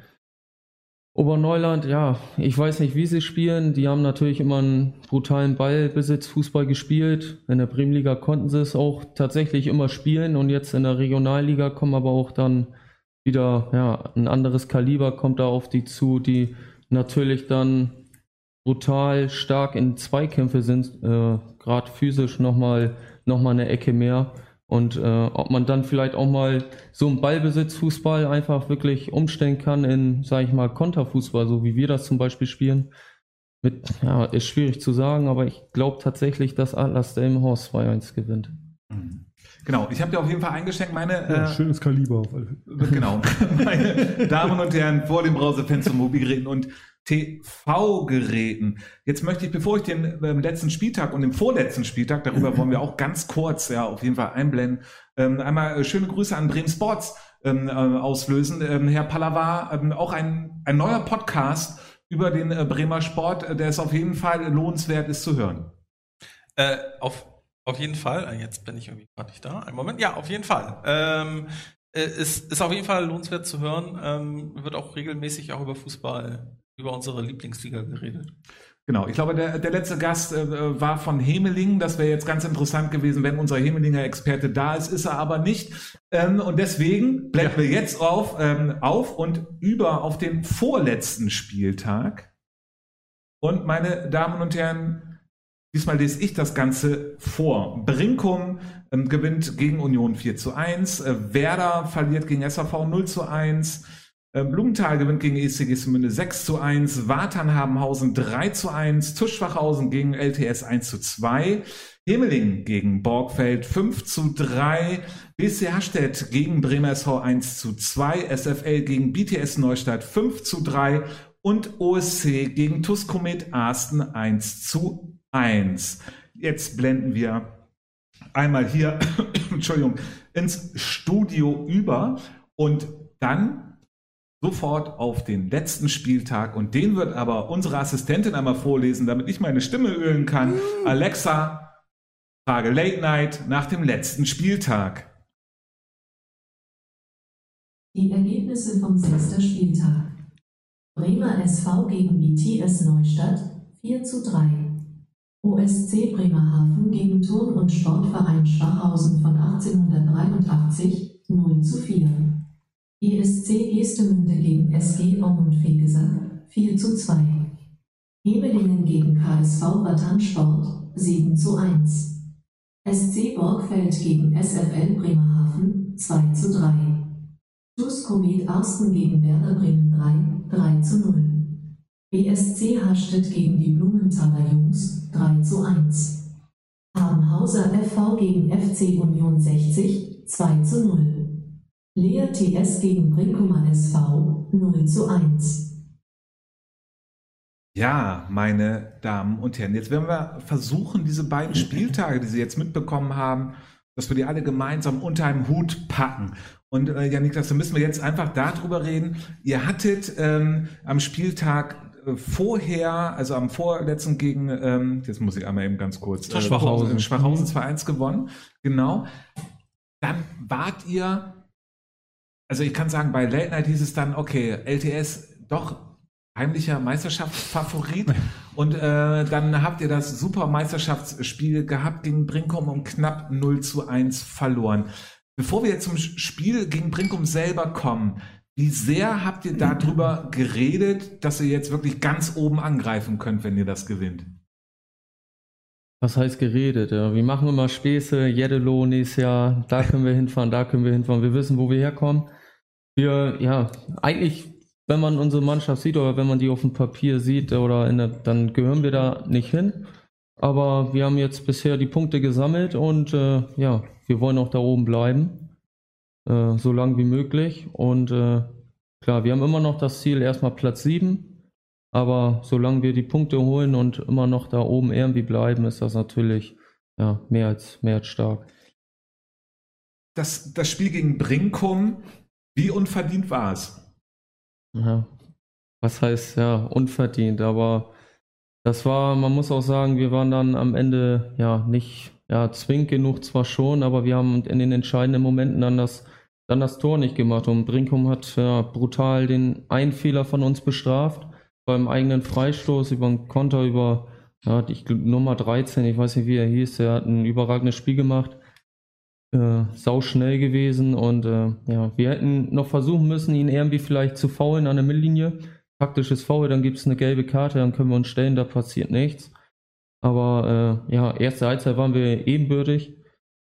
[SPEAKER 5] Oberneuland, ja, ich weiß nicht, wie sie spielen. Die haben natürlich immer einen brutalen Ballbesitz, Fußball gespielt. In der Bremenliga konnten sie es auch tatsächlich immer spielen und jetzt in der Regionalliga kommen aber auch dann wieder, ja, ein anderes Kaliber kommt da auf die zu, die natürlich dann brutal stark in Zweikämpfe sind, äh, gerade physisch nochmal noch mal eine Ecke mehr. Und äh, ob man dann vielleicht auch mal so einen Ballbesitzfußball einfach wirklich umstellen kann in, sage ich mal, Konterfußball, so wie wir das zum Beispiel spielen. Mit, ja, ist schwierig zu sagen, aber ich glaube tatsächlich, dass Atlas Delmenhorst 2-1 gewinnt.
[SPEAKER 1] Mhm. Genau, ich habe dir auf jeden Fall eingeschenkt, meine.
[SPEAKER 2] Ja, äh, schönes Kaliber auf alle.
[SPEAKER 1] Genau, meine Damen und Herren vor dem Browserfenster Mobilgeräten und TV-Geräten. Jetzt möchte ich, bevor ich den ähm, letzten Spieltag und den vorletzten Spieltag, darüber wollen wir auch ganz kurz ja auf jeden Fall einblenden, ähm, einmal äh, schöne Grüße an Bremen Sports ähm, äh, auslösen. Ähm, Herr Pallava, ähm, auch ein, ein neuer Podcast über den äh, Bremer Sport, äh, der ist auf jeden Fall lohnenswert ist zu hören.
[SPEAKER 3] Äh, auf, auf jeden Fall. Äh, jetzt bin ich irgendwie gerade nicht da. Einen Moment. Ja, auf jeden Fall. Ähm, ist, ist auf jeden Fall lohnenswert zu hören. Ähm, wird auch regelmäßig auch über Fußball über unsere Lieblingsliga geredet.
[SPEAKER 1] Genau, ich glaube, der, der letzte Gast äh, war von Hemeling. Das wäre jetzt ganz interessant gewesen, wenn unser Hemelinger Experte da ist, ist er aber nicht. Ähm, und deswegen blenden ja. wir jetzt auf, ähm, auf und über auf den vorletzten Spieltag. Und meine Damen und Herren, Diesmal lese ich das Ganze vor. Brinkum ähm, gewinnt gegen Union 4 zu 1. Äh, Werder verliert gegen SAV 0 zu 1. Äh, Blumenthal gewinnt gegen ECG Münde 6 zu 1. Waternhabenhausen 3 zu 1. Tuschwachhausen gegen LTS 1 zu 2. Hemeling gegen Borgfeld 5 zu 3. BC Hastedt gegen Bremer SV 1 zu 2. SFL gegen BTS Neustadt 5 zu 3. Und OSC gegen Tuskomet Arsten 1 zu 1. Jetzt blenden wir einmal hier, Entschuldigung, ins Studio über und dann sofort auf den letzten Spieltag und den wird aber unsere Assistentin einmal vorlesen, damit ich meine Stimme ölen kann. Mm. Alexa, Frage Late Night nach dem letzten Spieltag.
[SPEAKER 4] Die Ergebnisse vom sechsten Spieltag. Bremer SV gegen BTS Neustadt 4 zu 3. OSC Bremerhaven gegen Turn- und Sportverein Schwachhausen von 1883 0 zu 4. ESC Gestemünde gegen SG Aumund Fegesack 4 zu 2. Hebelingen gegen KSV Wattansport 7 zu 1. SC Borgfeld gegen SFL Bremerhaven 2 zu 3. TuS Komet Arsten gegen Werder Bremen 3 3 zu 0. BSC Hastedt gegen die Blumenthaler Jungs 3 zu 1. Harmhauser FV gegen FC Union 60 2 zu 0. Leer TS gegen Brinkumer SV 0 zu 1.
[SPEAKER 1] Ja, meine Damen und Herren, jetzt werden wir versuchen, diese beiden Spieltage, die Sie jetzt mitbekommen haben, dass wir die alle gemeinsam unter einem Hut packen. Und äh, Janik, da müssen wir jetzt einfach darüber reden. Ihr hattet ähm, am Spieltag vorher, also am vorletzten gegen, ähm, jetzt muss ich einmal eben ganz kurz,
[SPEAKER 5] äh, Schwachhausen,
[SPEAKER 1] Schwachhausen 2-1 mhm. gewonnen, genau. Dann wart ihr, also ich kann sagen, bei Late Night hieß es dann, okay, LTS doch heimlicher Meisterschaftsfavorit und äh, dann habt ihr das super Meisterschaftsspiel gehabt gegen Brinkum und knapp 0 zu 1 verloren. Bevor wir jetzt zum Spiel gegen Brinkum selber kommen, wie sehr habt ihr darüber geredet, dass ihr jetzt wirklich ganz oben angreifen könnt, wenn ihr das gewinnt?
[SPEAKER 5] Was heißt geredet? Ja, wir machen immer Späße, Jeddelo nächstes Jahr, da können wir hinfahren, da können wir hinfahren. Wir wissen, wo wir herkommen. Wir, ja, eigentlich, wenn man unsere Mannschaft sieht oder wenn man die auf dem Papier sieht oder der, dann gehören wir da nicht hin. Aber wir haben jetzt bisher die Punkte gesammelt und äh, ja, wir wollen auch da oben bleiben äh, so lang wie möglich. Und äh, klar, wir haben immer noch das Ziel, erstmal Platz 7. Aber solange wir die Punkte holen und immer noch da oben irgendwie bleiben, ist das natürlich ja, mehr, als, mehr als stark.
[SPEAKER 1] Das, das Spiel gegen Brinkum, wie unverdient war es?
[SPEAKER 5] Ja, was heißt ja unverdient, aber das war, man muss auch sagen, wir waren dann am Ende ja nicht ja, zwingend genug zwar schon, aber wir haben in den entscheidenden Momenten dann das dann das Tor nicht gemacht. Und Brinkum hat ja, brutal den einen Fehler von uns bestraft. Beim eigenen Freistoß über einen Konter über ja, ich, Nummer 13, ich weiß nicht wie er hieß, der hat ein überragendes Spiel gemacht. Äh, sau schnell gewesen und äh, ja, wir hätten noch versuchen müssen, ihn irgendwie vielleicht zu faulen an der Mittellinie. Taktisches Foul, dann gibt es eine gelbe Karte, dann können wir uns stellen, da passiert nichts. Aber äh, ja, erste Halbzeit waren wir ebenbürtig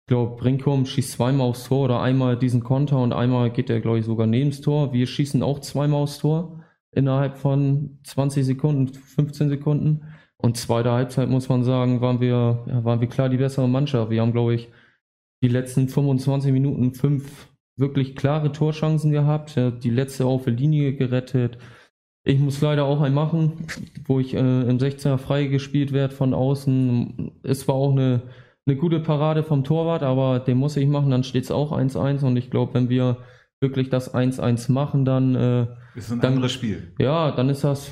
[SPEAKER 5] glaube, Brinkum schießt zweimal aufs Tor oder einmal diesen Konter und einmal geht er, glaube ich, sogar neben das Tor. Wir schießen auch zweimal aufs Tor innerhalb von 20 Sekunden, 15 Sekunden. Und zweite Halbzeit muss man sagen, waren wir, ja, waren wir klar die bessere Mannschaft. Wir haben, glaube ich, die letzten 25 Minuten fünf wirklich klare Torchancen gehabt, die letzte auf der Linie gerettet. Ich muss leider auch einen machen, wo ich äh, im 16er frei gespielt werde von außen. Es war auch eine eine gute Parade vom Torwart, aber den muss ich machen, dann steht es auch 1-1 und ich glaube, wenn wir wirklich das 1-1 machen, dann äh,
[SPEAKER 1] ist ein
[SPEAKER 5] dann,
[SPEAKER 1] anderes Spiel.
[SPEAKER 5] Ja, dann ist das,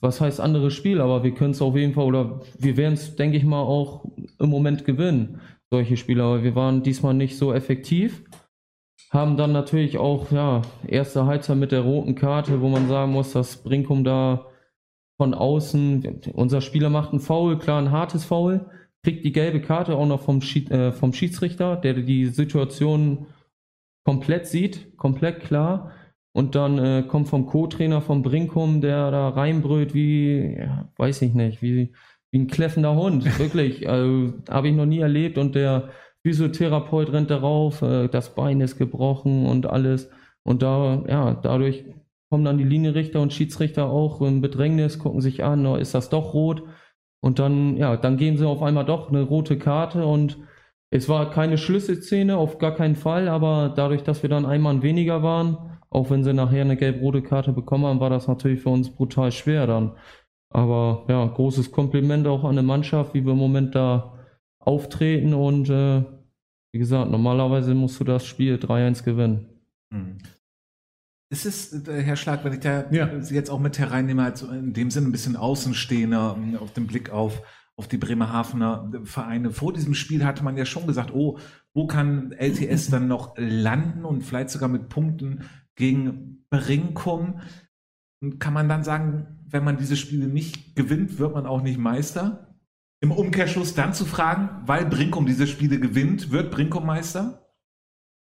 [SPEAKER 5] was heißt anderes Spiel, aber wir können es auf jeden Fall oder wir werden es, denke ich mal, auch im Moment gewinnen, solche Spiele, aber wir waren diesmal nicht so effektiv. Haben dann natürlich auch, ja, erste Halbzeit mit der roten Karte, wo man sagen muss, dass Brinkum da von außen, unser Spieler macht ein Foul, klar ein hartes Foul, kriegt die gelbe Karte auch noch vom, Schied, äh, vom Schiedsrichter, der die Situation komplett sieht, komplett klar. Und dann äh, kommt vom Co-Trainer vom Brinkum, der da reinbrüllt wie, ja, weiß ich nicht, wie, wie ein kläffender Hund, wirklich. Also, Habe ich noch nie erlebt und der Physiotherapeut rennt darauf, äh, das Bein ist gebrochen und alles. Und da, ja, dadurch kommen dann die Linienrichter und Schiedsrichter auch im Bedrängnis, gucken sich an, oh, ist das doch rot? Und dann, ja, dann geben sie auf einmal doch eine rote Karte und es war keine Schlüsselszene, auf gar keinen Fall, aber dadurch, dass wir dann einmal weniger waren, auch wenn sie nachher eine gelb-rote Karte bekommen haben, war das natürlich für uns brutal schwer dann. Aber ja, großes Kompliment auch an die Mannschaft, wie wir im Moment da auftreten und äh, wie gesagt, normalerweise musst du das Spiel 3-1 gewinnen. Hm.
[SPEAKER 1] Ist es, äh, Herr Schlag, wenn ich da ja. Sie jetzt auch mit hereinnehme, also in dem Sinne ein bisschen Außenstehender ähm, auf den Blick auf, auf die Bremerhavener Vereine. Vor diesem Spiel hatte man ja schon gesagt, oh, wo kann LTS dann noch landen und vielleicht sogar mit Punkten gegen Brinkum? Kann man dann sagen, wenn man diese Spiele nicht gewinnt, wird man auch nicht Meister? Im Umkehrschluss dann zu fragen, weil Brinkum diese Spiele gewinnt, wird Brinkum Meister?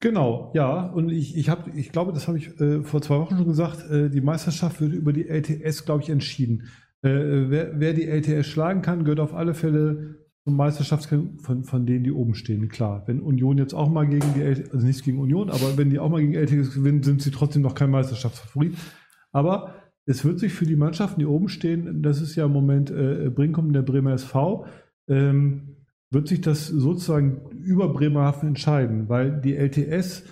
[SPEAKER 2] Genau, ja. Und ich, ich, hab, ich glaube, das habe ich äh, vor zwei Wochen schon gesagt, äh, die Meisterschaft wird über die LTS, glaube ich, entschieden. Äh, wer, wer, die LTS schlagen kann, gehört auf alle Fälle zum Meisterschaftskampf von, von denen, die oben stehen. Klar, wenn Union jetzt auch mal gegen die LTS, also nichts gegen Union, aber wenn die auch mal gegen LTS gewinnen, sind sie trotzdem noch kein Meisterschaftsfavorit. Aber es wird sich für die Mannschaften, die oben stehen, das ist ja im Moment äh, Brinkum der Bremer SV, ähm, wird sich das sozusagen über Bremerhaven entscheiden, weil die LTS,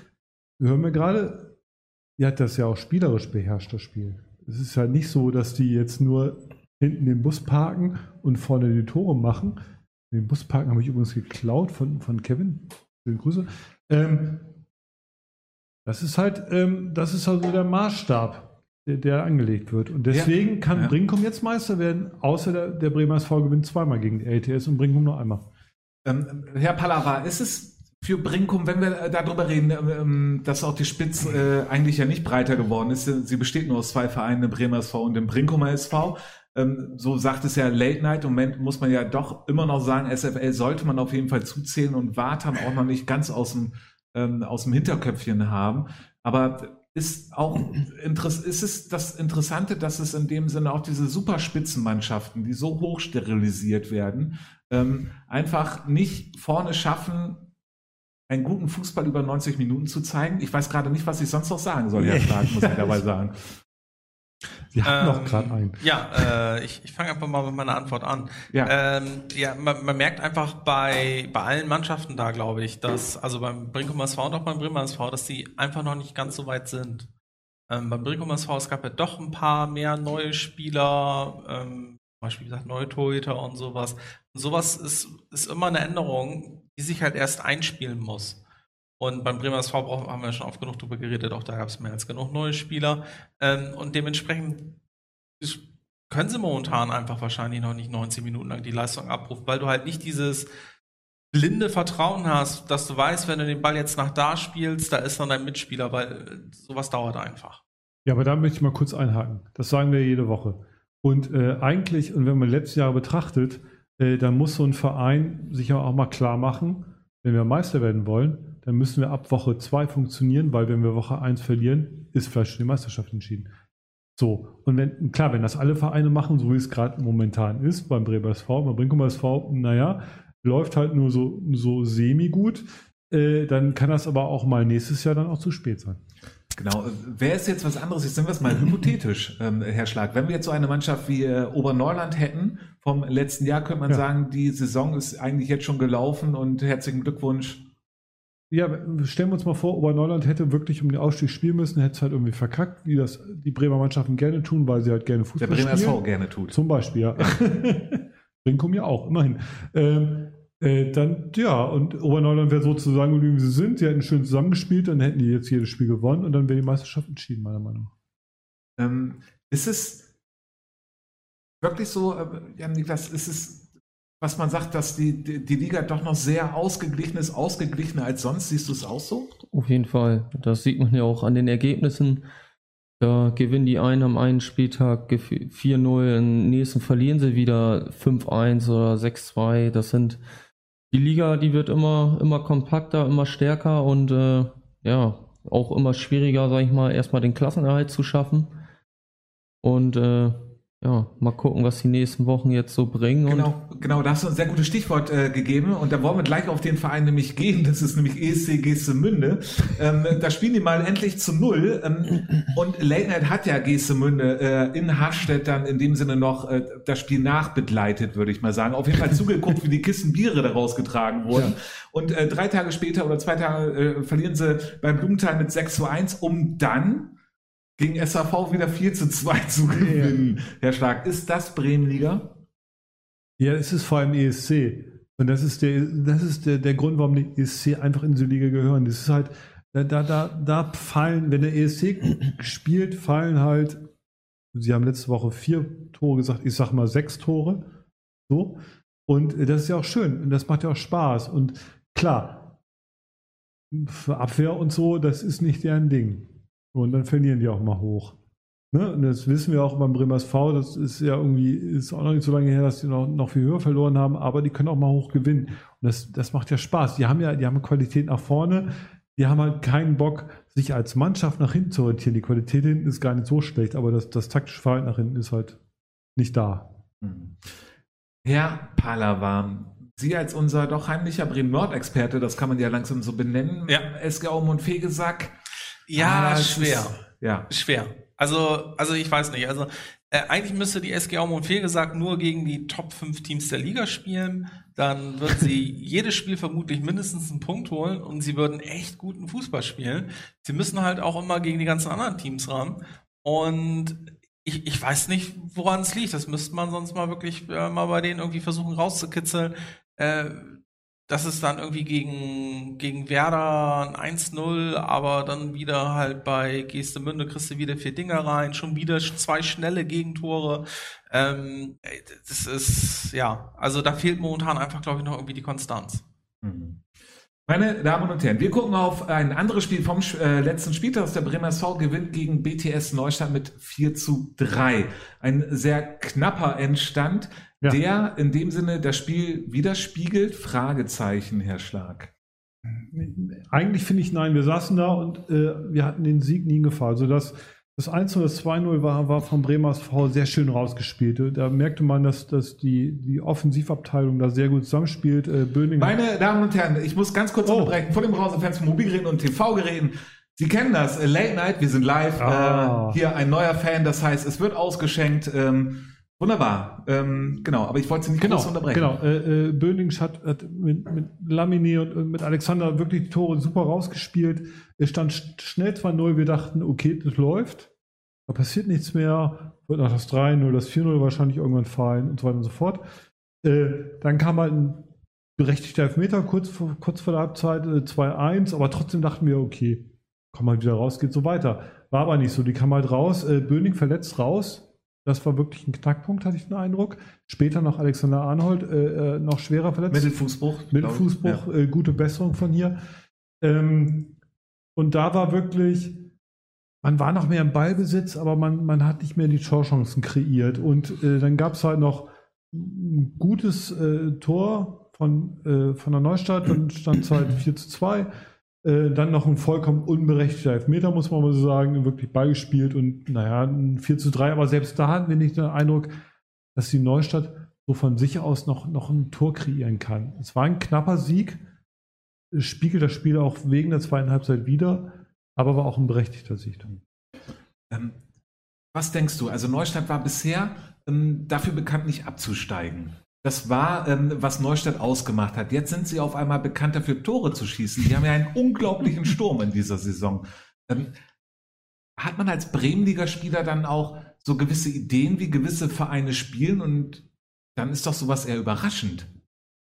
[SPEAKER 2] hören wir gerade, die hat das ja auch spielerisch beherrscht, das Spiel. Es ist ja nicht so, dass die jetzt nur hinten den Bus parken und vorne die Tore machen. Den Bus parken habe ich übrigens geklaut von, von Kevin. Schöne Grüße. Ähm, das ist halt, ähm, das ist also der Maßstab der, der angelegt wird. Und deswegen ja. kann ja. Brinkum jetzt Meister werden, außer der, der Bremer SV gewinnt zweimal gegen die LTS und Brinkum nur einmal.
[SPEAKER 1] Ähm, Herr Pallava, ist es für Brinkum, wenn wir darüber reden, ähm, dass auch die Spitze äh, eigentlich ja nicht breiter geworden ist, sie besteht nur aus zwei Vereinen, Bremer SV und dem Brinkumer SV. Ähm, so sagt es ja Late Night. Im Moment muss man ja doch immer noch sagen, SFL sollte man auf jeden Fall zuzählen und Wartam auch noch nicht ganz aus dem, ähm, aus dem Hinterköpfchen haben. Aber ist auch ist es das Interessante, dass es in dem Sinne auch diese Superspitzenmannschaften, die so hoch sterilisiert werden, ähm, einfach nicht vorne schaffen, einen guten Fußball über 90 Minuten zu zeigen. Ich weiß gerade nicht, was ich sonst noch sagen soll, Herr Stark, muss ich dabei sagen.
[SPEAKER 2] Sie hatten ähm, noch gerade einen.
[SPEAKER 3] Ja, äh, ich, ich fange einfach mal mit meiner Antwort an. Ja, ähm, ja man, man, merkt einfach bei, bei allen Mannschaften da, glaube ich, dass, also beim Brinkum SV und auch beim Bremer SV, dass die einfach noch nicht ganz so weit sind. Ähm, beim Brinkum SV, es gab ja doch ein paar mehr neue Spieler, ähm, zum Beispiel gesagt, neue Torhüter und sowas. Und sowas ist, ist immer eine Änderung, die sich halt erst einspielen muss. Und beim Bremer SV haben wir schon oft genug drüber geredet, auch da gab es mehr als genug neue Spieler. Ähm, und dementsprechend können sie momentan einfach wahrscheinlich noch nicht 90 Minuten lang die Leistung abrufen, weil du halt nicht dieses blinde Vertrauen hast, dass du weißt, wenn du den Ball jetzt nach da spielst, da ist dann dein Mitspieler, weil äh, sowas dauert einfach.
[SPEAKER 2] Ja, aber da möchte ich mal kurz einhaken. Das sagen wir jede Woche. Und äh, eigentlich, und wenn man letztes Jahr betrachtet, äh, dann muss so ein Verein sich auch mal klar machen, wenn wir Meister werden wollen, dann müssen wir ab Woche 2 funktionieren, weil wenn wir Woche 1 verlieren, ist vielleicht schon die Meisterschaft entschieden. So, und wenn, klar, wenn das alle Vereine machen, so wie es gerade momentan ist, beim Bremer SV, beim Brinkum SV, naja, läuft halt nur so, so semi-gut, äh, dann kann das aber auch mal nächstes Jahr dann auch zu spät sein.
[SPEAKER 1] Genau. Wer ist jetzt was anderes? Jetzt sind wir es mal hypothetisch, ähm, Herr Schlag. Wenn wir jetzt so eine Mannschaft wie äh, Oberneuland hätten vom letzten Jahr, könnte man ja. sagen, die Saison ist eigentlich jetzt schon gelaufen und herzlichen Glückwunsch
[SPEAKER 2] ja, stellen wir uns mal vor, Oberneuland hätte wirklich um den Ausstieg spielen müssen, hätte es halt irgendwie verkackt, wie das die Bremer Mannschaften gerne tun, weil sie halt gerne Fußball spielen. Der Bremer
[SPEAKER 1] SV gerne tut.
[SPEAKER 2] Zum Beispiel, ja. Brinkum ja auch, immerhin. Ähm, äh, dann, ja, und Oberneuland wäre sozusagen geblieben, wie sie sind. Sie hätten schön zusammengespielt, dann hätten die jetzt jedes Spiel gewonnen und dann wäre die Meisterschaft entschieden, meiner Meinung nach.
[SPEAKER 1] Ähm, ist es wirklich so, äh, Jan Niklas, ist es was man sagt, dass die, die, die, Liga doch noch sehr ausgeglichen ist, ausgeglichener als sonst. Siehst du es auch so?
[SPEAKER 5] Auf jeden Fall. Das sieht man ja auch an den Ergebnissen. Da gewinnen die einen am einen Spieltag 4-0, im nächsten verlieren sie wieder 5-1 oder 6-2. Das sind die Liga, die wird immer, immer kompakter, immer stärker und äh, ja, auch immer schwieriger, sag ich mal, erstmal den Klassenerhalt zu schaffen. Und äh, ja, mal gucken, was die nächsten Wochen jetzt so bringen.
[SPEAKER 1] Genau, genau, da hast du ein sehr gutes Stichwort äh, gegeben und da wollen wir gleich auf den Verein nämlich gehen. Das ist nämlich ESC Geestemünde. Ähm, da spielen die mal endlich zu null ähm, und Late Night hat ja Geestemünde äh, in Harstedt dann in dem Sinne noch äh, das Spiel nachbegleitet, würde ich mal sagen. Auf jeden Fall zugeguckt, wie die Kisten Biere da rausgetragen wurden. Ja. Und äh, drei Tage später oder zwei Tage äh, verlieren sie beim Blumenthal mit 6 zu 1, um dann gegen SAV wieder 4 zu 2 zu gewinnen. Ja. Herr Stark, ist das Bremenliga?
[SPEAKER 2] Ja, es ist vor allem ESC. Und das ist der, das ist der, der Grund, warum die ESC einfach in diese Liga gehören. Das ist halt, da, da, da, da fallen, wenn der ESC spielt, fallen halt, Sie haben letzte Woche vier Tore gesagt, ich sag mal sechs Tore. So. Und das ist ja auch schön und das macht ja auch Spaß. Und klar, für Abwehr und so, das ist nicht deren Ding. Und dann verlieren die auch mal hoch. Ne? Und das wissen wir auch beim Bremer SV, das ist ja irgendwie, ist auch noch nicht so lange her, dass die noch, noch viel höher verloren haben, aber die können auch mal hoch gewinnen. Und das, das macht ja Spaß. Die haben ja, die haben Qualität nach vorne, die haben halt keinen Bock, sich als Mannschaft nach hinten zu orientieren. Die Qualität hinten ist gar nicht so schlecht, aber das, das taktische Verhalten nach hinten ist halt nicht da. Hm.
[SPEAKER 1] Herr Palawan, Sie als unser doch heimlicher Bremen-Nord-Experte, das kann man ja langsam so benennen, ja. SG Aum und Fegesack,
[SPEAKER 3] ja, ah, schwer. Ist, ja. Schwer. Also, also ich weiß nicht. Also äh, eigentlich müsste die SG Aumund gesagt nur gegen die Top 5 Teams der Liga spielen. Dann wird sie jedes Spiel vermutlich mindestens einen Punkt holen und sie würden echt guten Fußball spielen. Sie müssen halt auch immer gegen die ganzen anderen Teams ran. Und ich, ich weiß nicht, woran es liegt. Das müsste man sonst mal wirklich äh, mal bei denen irgendwie versuchen rauszukitzeln. Äh, das ist dann irgendwie gegen, gegen Werder ein 1-0, aber dann wieder halt bei Geestemünde kriegst du wieder vier Dinger rein, schon wieder zwei schnelle Gegentore. Ähm, das ist, ja, also da fehlt momentan einfach, glaube ich, noch irgendwie die Konstanz. Mhm.
[SPEAKER 1] Meine Damen und Herren, wir gucken auf ein anderes Spiel vom äh, letzten Spieltag. Der Bremer SV gewinnt gegen BTS Neustadt mit 4 zu 3. Ein sehr knapper Endstand ja. der in dem Sinne das Spiel widerspiegelt? Fragezeichen, Herr Schlag.
[SPEAKER 2] Eigentlich finde ich nein. Wir saßen da und äh, wir hatten den Sieg nie in Gefahr. Also das, das 1 das 2-0 war, war von Bremers V sehr schön rausgespielt. Da merkte man, dass, dass die, die Offensivabteilung da sehr gut zusammenspielt. Äh,
[SPEAKER 1] Böning Meine Damen und Herren, ich muss ganz kurz oh. unterbrechen. Vor dem Browserfans von Mobilgeräten und TV-Geräten. Sie kennen das, äh, Late Night, wir sind live. Ah. Äh, hier ein neuer Fan, das heißt, es wird ausgeschenkt. Ähm, Wunderbar, ähm, genau, aber ich wollte Sie nicht
[SPEAKER 2] genau,
[SPEAKER 1] unterbrechen.
[SPEAKER 2] Genau, äh, äh, Böning hat, hat mit, mit Lamini und, mit Alexander wirklich die Tore super rausgespielt. Es stand schnell 2-0, wir dachten, okay, das läuft, da passiert nichts mehr, wird noch das 3-0, das 4-0 wahrscheinlich irgendwann fallen und so weiter und so fort. Äh, dann kam halt ein berechtigter Elfmeter kurz vor, kurz vor der Halbzeit, äh, 2-1, aber trotzdem dachten wir, okay, komm mal wieder raus, geht so weiter. War aber nicht so, die kam halt raus, äh, Böning verletzt raus, das war wirklich ein Knackpunkt, hatte ich den Eindruck. Später noch Alexander Arnold, äh, äh noch schwerer verletzt.
[SPEAKER 1] Mittelfußbruch.
[SPEAKER 2] Mittelfußbruch, ja. äh, gute Besserung von hier. Ähm, und da war wirklich, man war noch mehr im Ballbesitz, aber man, man hat nicht mehr die Torchancen kreiert. Und äh, dann gab es halt noch ein gutes äh, Tor von, äh, von der Neustadt, dann stand es halt 4 zu 2. Äh, dann noch ein vollkommen unberechtigter Elfmeter, muss man mal so sagen, wirklich beigespielt und naja, ein 4 zu 3, aber selbst da hatten wir nicht den Eindruck, dass die Neustadt so von sich aus noch, noch ein Tor kreieren kann. Es war ein knapper Sieg, spiegelt das Spiel auch wegen der zweiten Halbzeit wieder, aber war auch ein berechtigter Sieg.
[SPEAKER 1] Ähm, was denkst du? Also Neustadt war bisher ähm, dafür bekannt, nicht abzusteigen. Das war, ähm, was Neustadt ausgemacht hat. Jetzt sind sie auf einmal bekannt dafür, Tore zu schießen. Die haben ja einen unglaublichen Sturm in dieser Saison. Ähm, hat man als Bremenliga-Spieler dann auch so gewisse Ideen, wie gewisse Vereine spielen und dann ist doch sowas eher überraschend,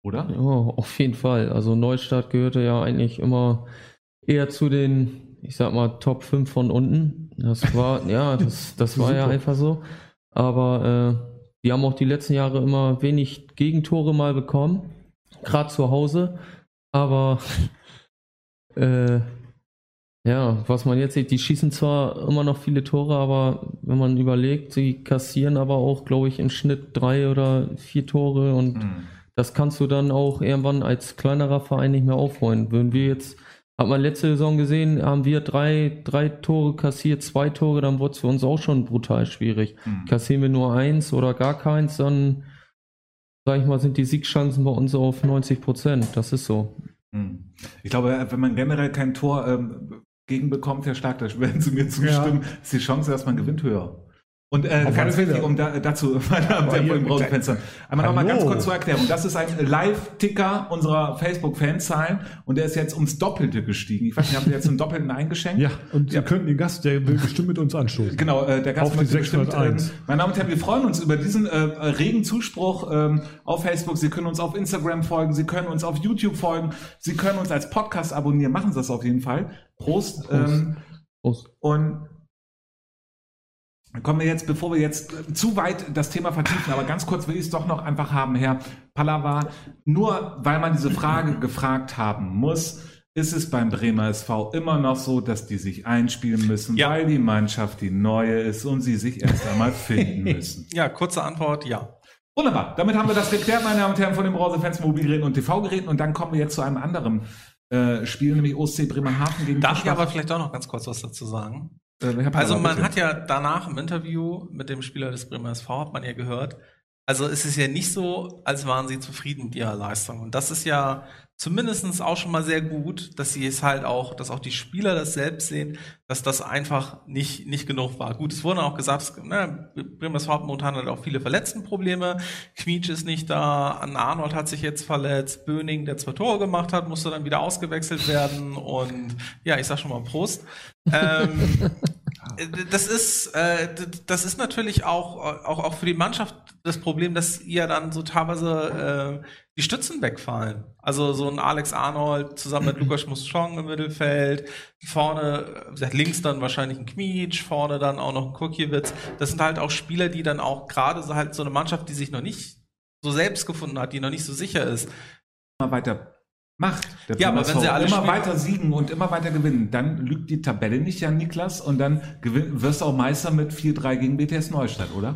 [SPEAKER 1] oder?
[SPEAKER 5] Ja, auf jeden Fall. Also Neustadt gehörte ja eigentlich immer eher zu den, ich sag mal, Top 5 von unten. Das war, ja, das, das war ja einfach so. Aber äh, die haben auch die letzten Jahre immer wenig Gegentore mal bekommen, gerade zu Hause. Aber äh, ja, was man jetzt sieht, die schießen zwar immer noch viele Tore, aber wenn man überlegt, sie kassieren aber auch, glaube ich, im Schnitt drei oder vier Tore und mhm. das kannst du dann auch irgendwann als kleinerer Verein nicht mehr aufholen. Würden wir jetzt Hat man letzte Saison gesehen, haben wir drei, drei Tore kassiert, zwei Tore, dann wurde es für uns auch schon brutal schwierig. Mhm. Kassieren wir nur eins oder gar keins, dann, sag ich mal, sind die Siegchancen bei uns auf 90 Prozent. Das ist so.
[SPEAKER 1] Mhm. Ich glaube, wenn man generell kein Tor ähm, gegenbekommt, Herr Stark, da werden Sie mir zustimmen, ja. ist die Chance, dass man gewinnt, höher. Und äh, ganz wichtig, um da, dazu, meine Damen und Herren, Browserfenster. Einmal nochmal ganz kurz zur Erklärung. Das ist ein Live-Ticker unserer Facebook-Fanzahlen und der ist jetzt ums Doppelte gestiegen. Ich weiß nicht, haben Sie jetzt einen Doppelten eingeschenkt?
[SPEAKER 2] Ja, und Sie ja. könnten den Gast, der will bestimmt mit uns anstoßen.
[SPEAKER 1] Genau, äh, der Gast möchte bestimmt. Äh, meine Damen und Herren, wir freuen uns über diesen äh, regen Zuspruch ähm, auf Facebook. Sie können uns auf Instagram folgen, Sie können uns auf YouTube folgen, Sie können uns als Podcast abonnieren. Machen Sie das auf jeden Fall. Prost. Prost. Ähm, Prost. Und kommen wir jetzt, bevor wir jetzt äh, zu weit das Thema vertiefen, aber ganz kurz will ich es doch noch einfach haben, Herr Pallava. Nur weil man diese Frage gefragt haben muss, ist es beim Bremer SV immer noch so, dass die sich einspielen müssen, ja. weil die Mannschaft die neue ist und sie sich erst einmal finden müssen.
[SPEAKER 3] Ja, kurze Antwort, ja.
[SPEAKER 1] Wunderbar. Damit haben wir das geklärt, meine Damen und Herren, von den Browserfans, Mobilgeräten und TV-Geräten. Und dann kommen wir jetzt zu einem anderen äh, Spiel, nämlich OSC Bremerhaven gegen
[SPEAKER 3] Darf ich aber vielleicht auch noch ganz kurz was dazu sagen? Äh, also man hat ja danach im Interview mit dem Spieler des Bremer SV, hat man ja gehört, also es ist ja nicht so, als waren sie zufrieden mit ihrer Leistung. Und das ist ja zumindest auch schon mal sehr gut, dass sie es halt auch, dass auch die Spieler das selbst sehen, dass das einfach nicht, nicht genug war. Gut, es wurde auch gesagt, ne, Bremerhaven momentan hat auch viele Verletztenprobleme. Quietsch ist nicht da, Anna Arnold hat sich jetzt verletzt, Böning, der zwei Tore gemacht hat, musste dann wieder ausgewechselt werden und ja, ich sag schon mal Prost. ähm, das ist, äh, das ist natürlich auch, auch, auch für die Mannschaft das Problem, dass ihr dann so teilweise äh, die Stützen wegfallen. Also so ein Alex Arnold zusammen mit Lukas Muschong im Mittelfeld, vorne, links dann wahrscheinlich ein Kmietsch, vorne dann auch noch ein Kurkiewicz. Das sind halt auch Spieler, die dann auch gerade so halt so eine Mannschaft, die sich noch nicht so selbst gefunden hat, die noch nicht so sicher ist.
[SPEAKER 1] Mal weiter macht. ja, aber wenn sie alle immer weiter siegen und immer weiter gewinnen, dann lügt die Tabelle nicht, Jan Niklas, und dann gewinn, wirst du auch Meister mit 4-3 gegen BTS Neustadt, oder?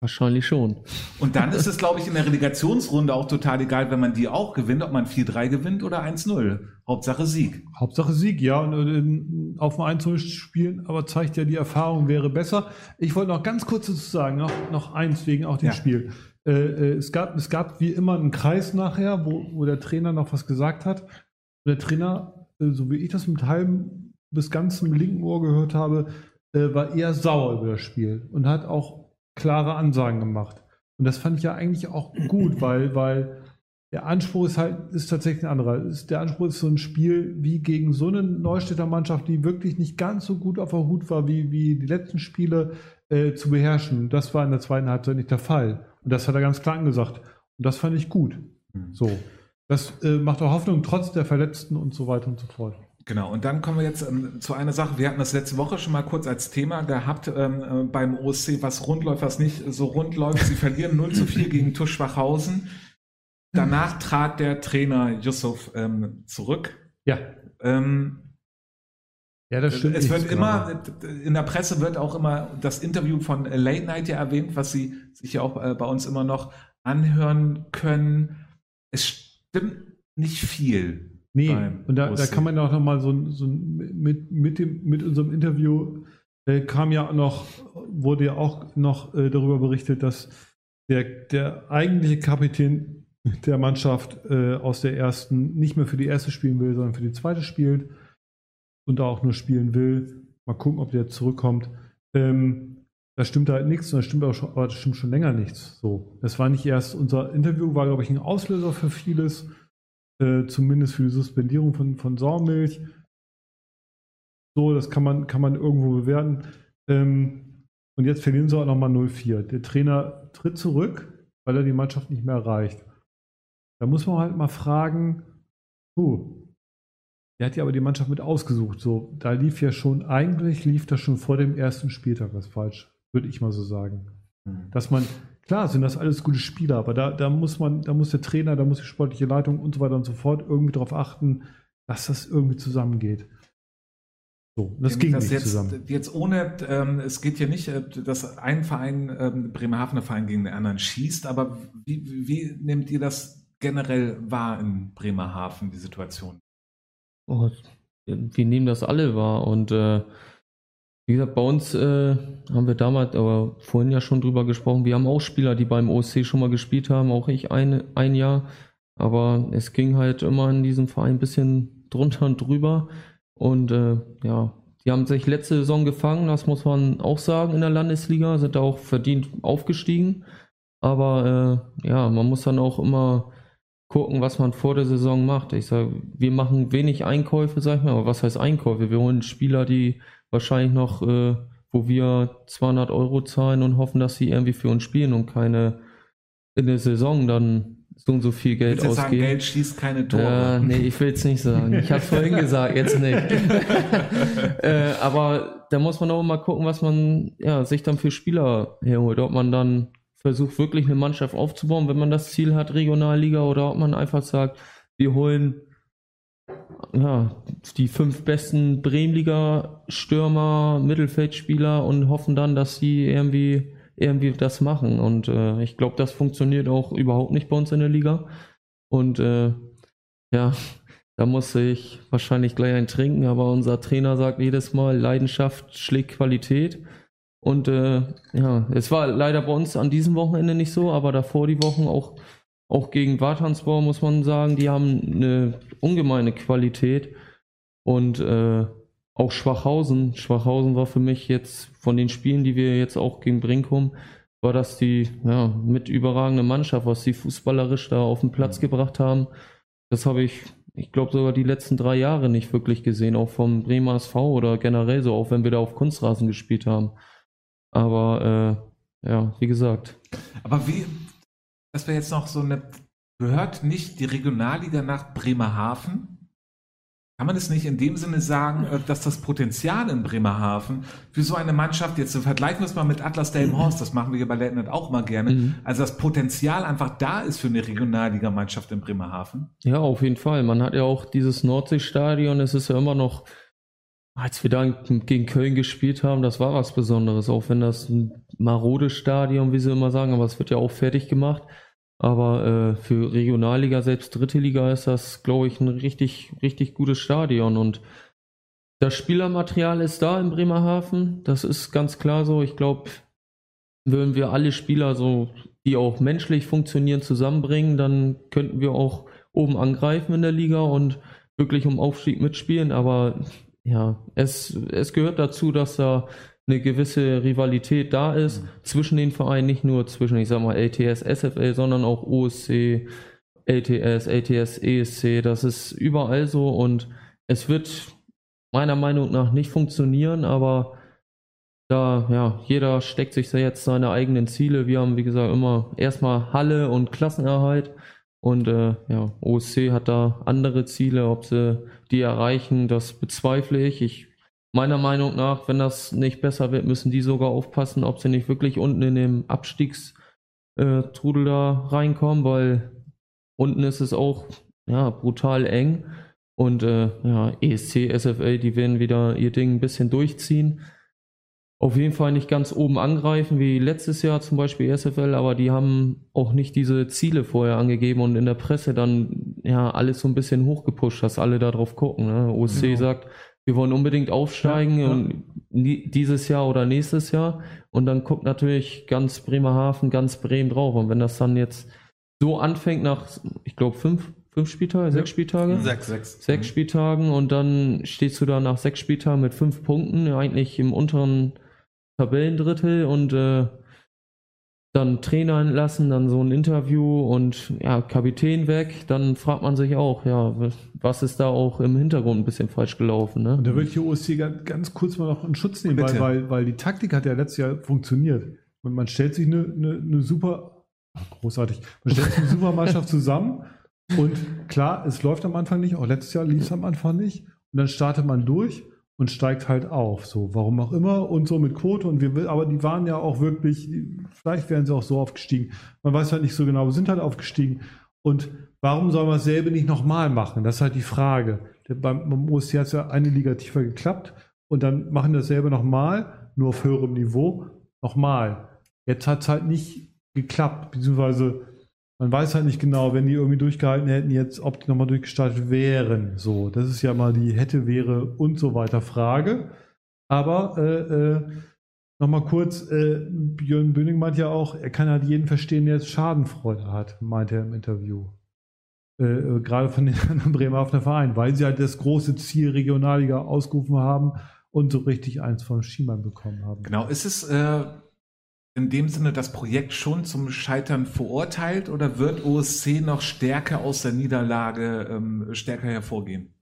[SPEAKER 5] Wahrscheinlich schon.
[SPEAKER 1] Und dann ist es, glaube ich, in der Relegationsrunde auch total egal, wenn man die auch gewinnt, ob man 4-3 gewinnt oder 1-0. Hauptsache Sieg.
[SPEAKER 2] Hauptsache Sieg, ja. Und äh, auf dem 1-0 spielen, aber zeigt ja, die Erfahrung wäre besser. Ich wollte noch ganz kurz dazu sagen, noch, noch eins wegen auch dem ja. Spiel. Äh, äh, es, gab, es gab wie immer einen Kreis nachher, wo, wo der Trainer noch was gesagt hat. Der Trainer, äh, so wie ich das mit halbem bis ganzem linken Ohr gehört habe, äh, war eher sauer über das Spiel und hat auch klare Ansagen gemacht. Und das fand ich ja eigentlich auch gut, weil, weil der Anspruch ist halt, ist tatsächlich ein anderer. Der Anspruch ist so ein Spiel wie gegen so eine Neustädter Mannschaft, die wirklich nicht ganz so gut auf der Hut war wie, wie die letzten Spiele, äh, zu beherrschen. Das war in der zweiten Halbzeit nicht der Fall. Und das hat er ganz klar angesagt. Und das fand ich gut. Mhm. So. Das äh, macht auch Hoffnung, trotz der Verletzten und so weiter und so fort.
[SPEAKER 1] Genau, und dann kommen wir jetzt ähm, zu einer Sache. Wir hatten das letzte Woche schon mal kurz als Thema gehabt ähm, äh, beim OSC, was rund läuft, was nicht so rund läuft. Sie verlieren 0 zu 4 gegen Tusch Schwachhausen. Danach trat der Trainer Yusuf ähm, zurück.
[SPEAKER 2] Ja.
[SPEAKER 1] Ähm, ja, das stimmt. Es wird immer, in der Presse wird auch immer das Interview von Late Night ja erwähnt, was Sie sich ja auch äh, bei uns immer noch anhören können. Es stimmt nicht viel.
[SPEAKER 2] Nee, und da, da kann man auch nochmal so, so mit, mit, dem, mit unserem Interview äh, kam ja noch, wurde ja auch noch äh, darüber berichtet, dass der, der eigentliche Kapitän der Mannschaft äh, aus der ersten nicht mehr für die erste spielen will, sondern für die zweite spielt und da auch nur spielen will. Mal gucken, ob der zurückkommt. Ähm, da stimmt halt nichts und da stimmt auch schon, aber das stimmt schon länger nichts. So, das war nicht erst unser Interview, war glaube ich ein Auslöser für vieles, äh, zumindest für die Suspendierung von, von Saumilch. So, das kann man, kann man irgendwo bewerten. Ähm, und jetzt verlieren sie auch nochmal 0-4. Der Trainer tritt zurück, weil er die Mannschaft nicht mehr erreicht. Da muss man halt mal fragen, puh, er hat ja aber die Mannschaft mit ausgesucht. So, da lief ja schon, eigentlich lief das schon vor dem ersten Spieltag was falsch, würde ich mal so sagen. Mhm. Dass man, klar sind das alles gute Spieler, aber da, da muss man, da muss der Trainer, da muss die sportliche Leitung und so weiter und so fort irgendwie darauf achten, dass das irgendwie zusammengeht.
[SPEAKER 1] So, das ging das nicht jetzt, zusammen. Jetzt ohne, ähm, es geht ja nicht, äh, dass ein Verein, ähm, Bremerhavener Verein gegen den anderen schießt, aber wie, wie nehmt ihr das generell wahr in Bremerhaven, die Situation?
[SPEAKER 5] Oh, wir nehmen das alle wahr. Und äh, wie gesagt, bei uns äh, haben wir damals, aber vorhin ja schon drüber gesprochen, wir haben auch Spieler, die beim OSC schon mal gespielt haben, auch ich ein, ein Jahr. Aber es ging halt immer in diesem Verein ein bisschen drunter und drüber. Und äh, ja, die haben sich letzte Saison gefangen, das muss man auch sagen in der Landesliga, sind da auch verdient aufgestiegen. Aber äh, ja, man muss dann auch immer gucken, was man vor der Saison macht. Ich sage, wir machen wenig Einkäufe, sag ich mal, aber was heißt Einkäufe? Wir holen Spieler, die wahrscheinlich noch, äh, wo wir 200 Euro zahlen und hoffen, dass sie irgendwie für uns spielen und keine in der Saison dann so und so viel Geld ausgeben. Sagen,
[SPEAKER 1] Geld schießt keine Tore.
[SPEAKER 5] Äh, nee, ich will es nicht sagen. Ich habe es vorhin gesagt, jetzt nicht. äh, aber da muss man auch mal gucken, was man ja, sich dann für Spieler herholt. Ob man dann versucht, wirklich eine Mannschaft aufzubauen, wenn man das Ziel hat, Regionalliga, oder ob man einfach sagt, wir holen ja, die fünf besten Bremenliga-Stürmer, Mittelfeldspieler und hoffen dann, dass sie irgendwie, irgendwie das machen. Und äh, ich glaube, das funktioniert auch überhaupt nicht bei uns in der Liga. Und äh, ja, da muss ich wahrscheinlich gleich ein trinken, aber unser Trainer sagt jedes Mal, Leidenschaft schlägt Qualität. Und äh, ja, es war leider bei uns an diesem Wochenende nicht so, aber davor die Wochen auch auch gegen Wartansbau muss man sagen, die haben eine ungemeine Qualität. Und äh, auch Schwachhausen. Schwachhausen war für mich jetzt von den Spielen, die wir jetzt auch gegen Brinkum, war das die ja, mit überragende Mannschaft, was sie fußballerisch da auf den Platz mhm. gebracht haben. Das habe ich, ich glaube, sogar die letzten drei Jahre nicht wirklich gesehen, auch vom Bremer SV oder generell so, auch wenn wir da auf Kunstrasen gespielt haben. Aber äh, ja, wie gesagt.
[SPEAKER 1] Aber wie, das wäre jetzt noch so eine, gehört nicht die Regionalliga nach Bremerhaven? Kann man es nicht in dem Sinne sagen, äh, dass das Potenzial in Bremerhaven für so eine Mannschaft, jetzt vergleichen wir es mal mit Atlas Delmenhorst, das machen wir hier bei Lettland auch mal gerne, mhm. also das Potenzial einfach da ist für eine Regionalligamannschaft in Bremerhaven?
[SPEAKER 5] Ja, auf jeden Fall. Man hat ja auch dieses Nordseestadion, es ist ja immer noch, als wir da gegen Köln gespielt haben, das war was Besonderes, auch wenn das ein marodes Stadion, wie sie immer sagen, aber es wird ja auch fertig gemacht. Aber äh, für Regionalliga, selbst dritte Liga, ist das, glaube ich, ein richtig, richtig gutes Stadion. Und das Spielermaterial ist da in Bremerhaven. Das ist ganz klar so. Ich glaube, würden wir alle Spieler so, die auch menschlich funktionieren, zusammenbringen, dann könnten wir auch oben angreifen in der Liga und wirklich um Aufstieg mitspielen. Aber ja, es, es gehört dazu, dass da eine gewisse Rivalität da ist mhm. zwischen den Vereinen, nicht nur zwischen, ich sag mal, LTS, SFL, sondern auch OSC, LTS, LTS, ESC. Das ist überall so und es wird meiner Meinung nach nicht funktionieren, aber da, ja, jeder steckt sich jetzt seine eigenen Ziele. Wir haben, wie gesagt, immer erstmal Halle und Klassenerhalt. Und äh, ja, OSC hat da andere Ziele, ob sie die erreichen, das bezweifle ich. Ich meiner Meinung nach, wenn das nicht besser wird, müssen die sogar aufpassen, ob sie nicht wirklich unten in dem Abstiegstrudel da reinkommen, weil unten ist es auch ja, brutal eng. Und äh, ja, ESC, SFL, die werden wieder ihr Ding ein bisschen durchziehen. Auf jeden Fall nicht ganz oben angreifen, wie letztes Jahr zum Beispiel SFL, aber die haben auch nicht diese Ziele vorher angegeben und in der Presse dann ja alles so ein bisschen hochgepusht, dass alle da drauf gucken. Ne? OSC genau. sagt, wir wollen unbedingt aufsteigen ja, ja. dieses Jahr oder nächstes Jahr. Und dann guckt natürlich ganz Bremerhaven, ganz Bremen drauf. Und wenn das dann jetzt so anfängt nach, ich glaube, fünf, fünf Spieltage, sechs Spieltage?
[SPEAKER 1] Sechs, sechs.
[SPEAKER 5] Sechs mhm. Spieltagen und dann stehst du da nach sechs Spieltagen mit fünf Punkten, eigentlich im unteren Tabellendrittel und äh, dann Trainer entlassen, dann so ein Interview und ja, Kapitän weg, dann fragt man sich auch, ja, was ist da auch im Hintergrund ein bisschen falsch gelaufen. Ne?
[SPEAKER 2] Und da würde ich die OSC ganz, ganz kurz mal noch in Schutz nehmen, weil, weil, weil die Taktik hat ja letztes Jahr funktioniert. Und man stellt sich eine, eine, eine super, großartig, man stellt sich eine super Mannschaft zusammen und klar, es läuft am Anfang nicht, auch letztes Jahr lief es am Anfang nicht. Und dann startet man durch und steigt halt auf. So, warum auch immer und so mit Quote und wir, aber die waren ja auch wirklich, vielleicht wären sie auch so aufgestiegen. Man weiß halt nicht so genau, wir sind halt aufgestiegen. Und warum soll man dasselbe nicht nochmal machen? Das ist halt die Frage. Beim, OSC hat es ja eine Liga tiefer geklappt und dann machen dasselbe nochmal, nur auf höherem Niveau, nochmal. Jetzt hat es halt nicht geklappt, beziehungsweise man weiß halt nicht genau, wenn die irgendwie durchgehalten hätten, jetzt, ob die nochmal durchgestartet wären. So, das ist ja mal die hätte, wäre und so weiter Frage. Aber äh, äh, nochmal kurz, äh, Björn Böning meint ja auch, er kann halt jeden verstehen, der jetzt Schadenfreude hat, meint er im Interview. Äh, äh gerade von den Bremerhavener Vereinen, weil sie halt das große Ziel Regionalliga ausgerufen haben und so richtig eins von Schiemann bekommen haben.
[SPEAKER 1] Genau, ist es äh, in dem Sinne das Projekt schon zum Scheitern verurteilt oder wird OSC noch stärker aus der Niederlage ähm, stärker hervorgehen?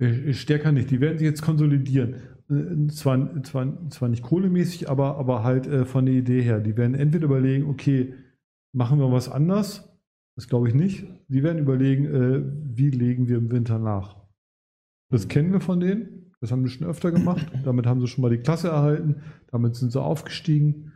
[SPEAKER 2] Äh, stärker nicht. Die werden sich jetzt konsolidieren. Äh, zwar, zwar, zwar nicht kohlemäßig, aber, aber halt äh, von der Idee her. Die werden entweder überlegen, okay, machen wir was anders. Das glaube ich nicht. Die werden überlegen, äh, wie legen wir im Winter nach. Das kennen wir von denen. Das haben sie schon öfter gemacht. Damit haben sie schon mal die Klasse erhalten. Damit sind sie aufgestiegen.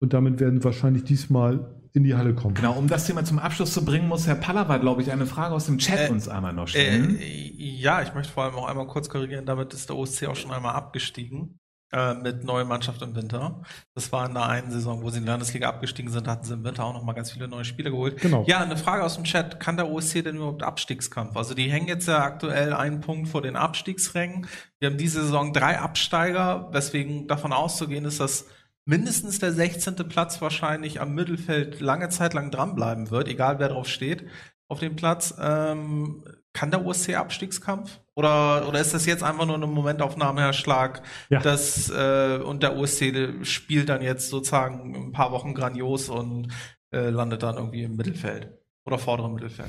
[SPEAKER 2] Und damit werden sie wahrscheinlich diesmal in die Halle kommen.
[SPEAKER 1] Genau, um das Thema zum Abschluss zu bringen, muss Herr Pallava, glaube ich, eine Frage aus dem Chat äh, uns einmal noch stellen.
[SPEAKER 3] Äh, ja, ich möchte vor allem auch einmal kurz korrigieren, damit ist der OSC auch schon einmal abgestiegen äh, mit neuer Mannschaft im Winter. Das war in der einen Saison, wo sie in die Landesliga abgestiegen sind, hatten sie im Winter auch noch mal ganz viele neue Spieler geholt. Genau. Ja, eine Frage aus dem Chat. Kann der OSC denn überhaupt Abstiegskampf? Also die hängen jetzt ja aktuell einen Punkt vor den Abstiegsrängen. Wir haben diese Saison drei Absteiger, weswegen davon auszugehen ist, dass mindestens der 16. Platz wahrscheinlich am Mittelfeld lange Zeit lang dranbleiben wird, egal wer drauf steht auf dem Platz. Ähm, kann der OSC Abstiegskampf? Oder, oder ist das jetzt einfach nur eine Momentaufnahme, Herr Schlag? Ja. Das, äh, und der OSC spielt dann jetzt sozusagen ein paar Wochen grandios und äh, landet dann irgendwie im Mittelfeld oder vorderen Mittelfeld.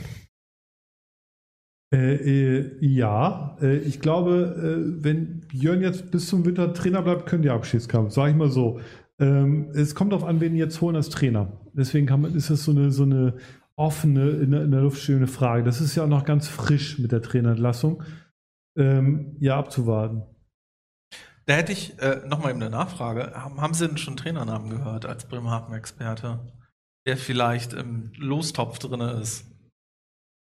[SPEAKER 2] Äh, äh, ja, äh, ich glaube, äh, wenn Björn jetzt bis zum Winter Trainer bleibt, können die Abschiedskampf, sage ich mal so. Ähm, es kommt darauf an, wen die jetzt holen als Trainer. Deswegen man, ist das so eine, so eine offene, in der, in der Luft stehende Frage. Das ist ja auch noch ganz frisch mit der Trainerentlassung. Ähm, ja, abzuwarten.
[SPEAKER 3] Da hätte ich äh, nochmal eben eine Nachfrage. Haben, haben Sie denn schon Trainernamen gehört als Bremerhaven-Experte, der vielleicht im Lostopf drin ist?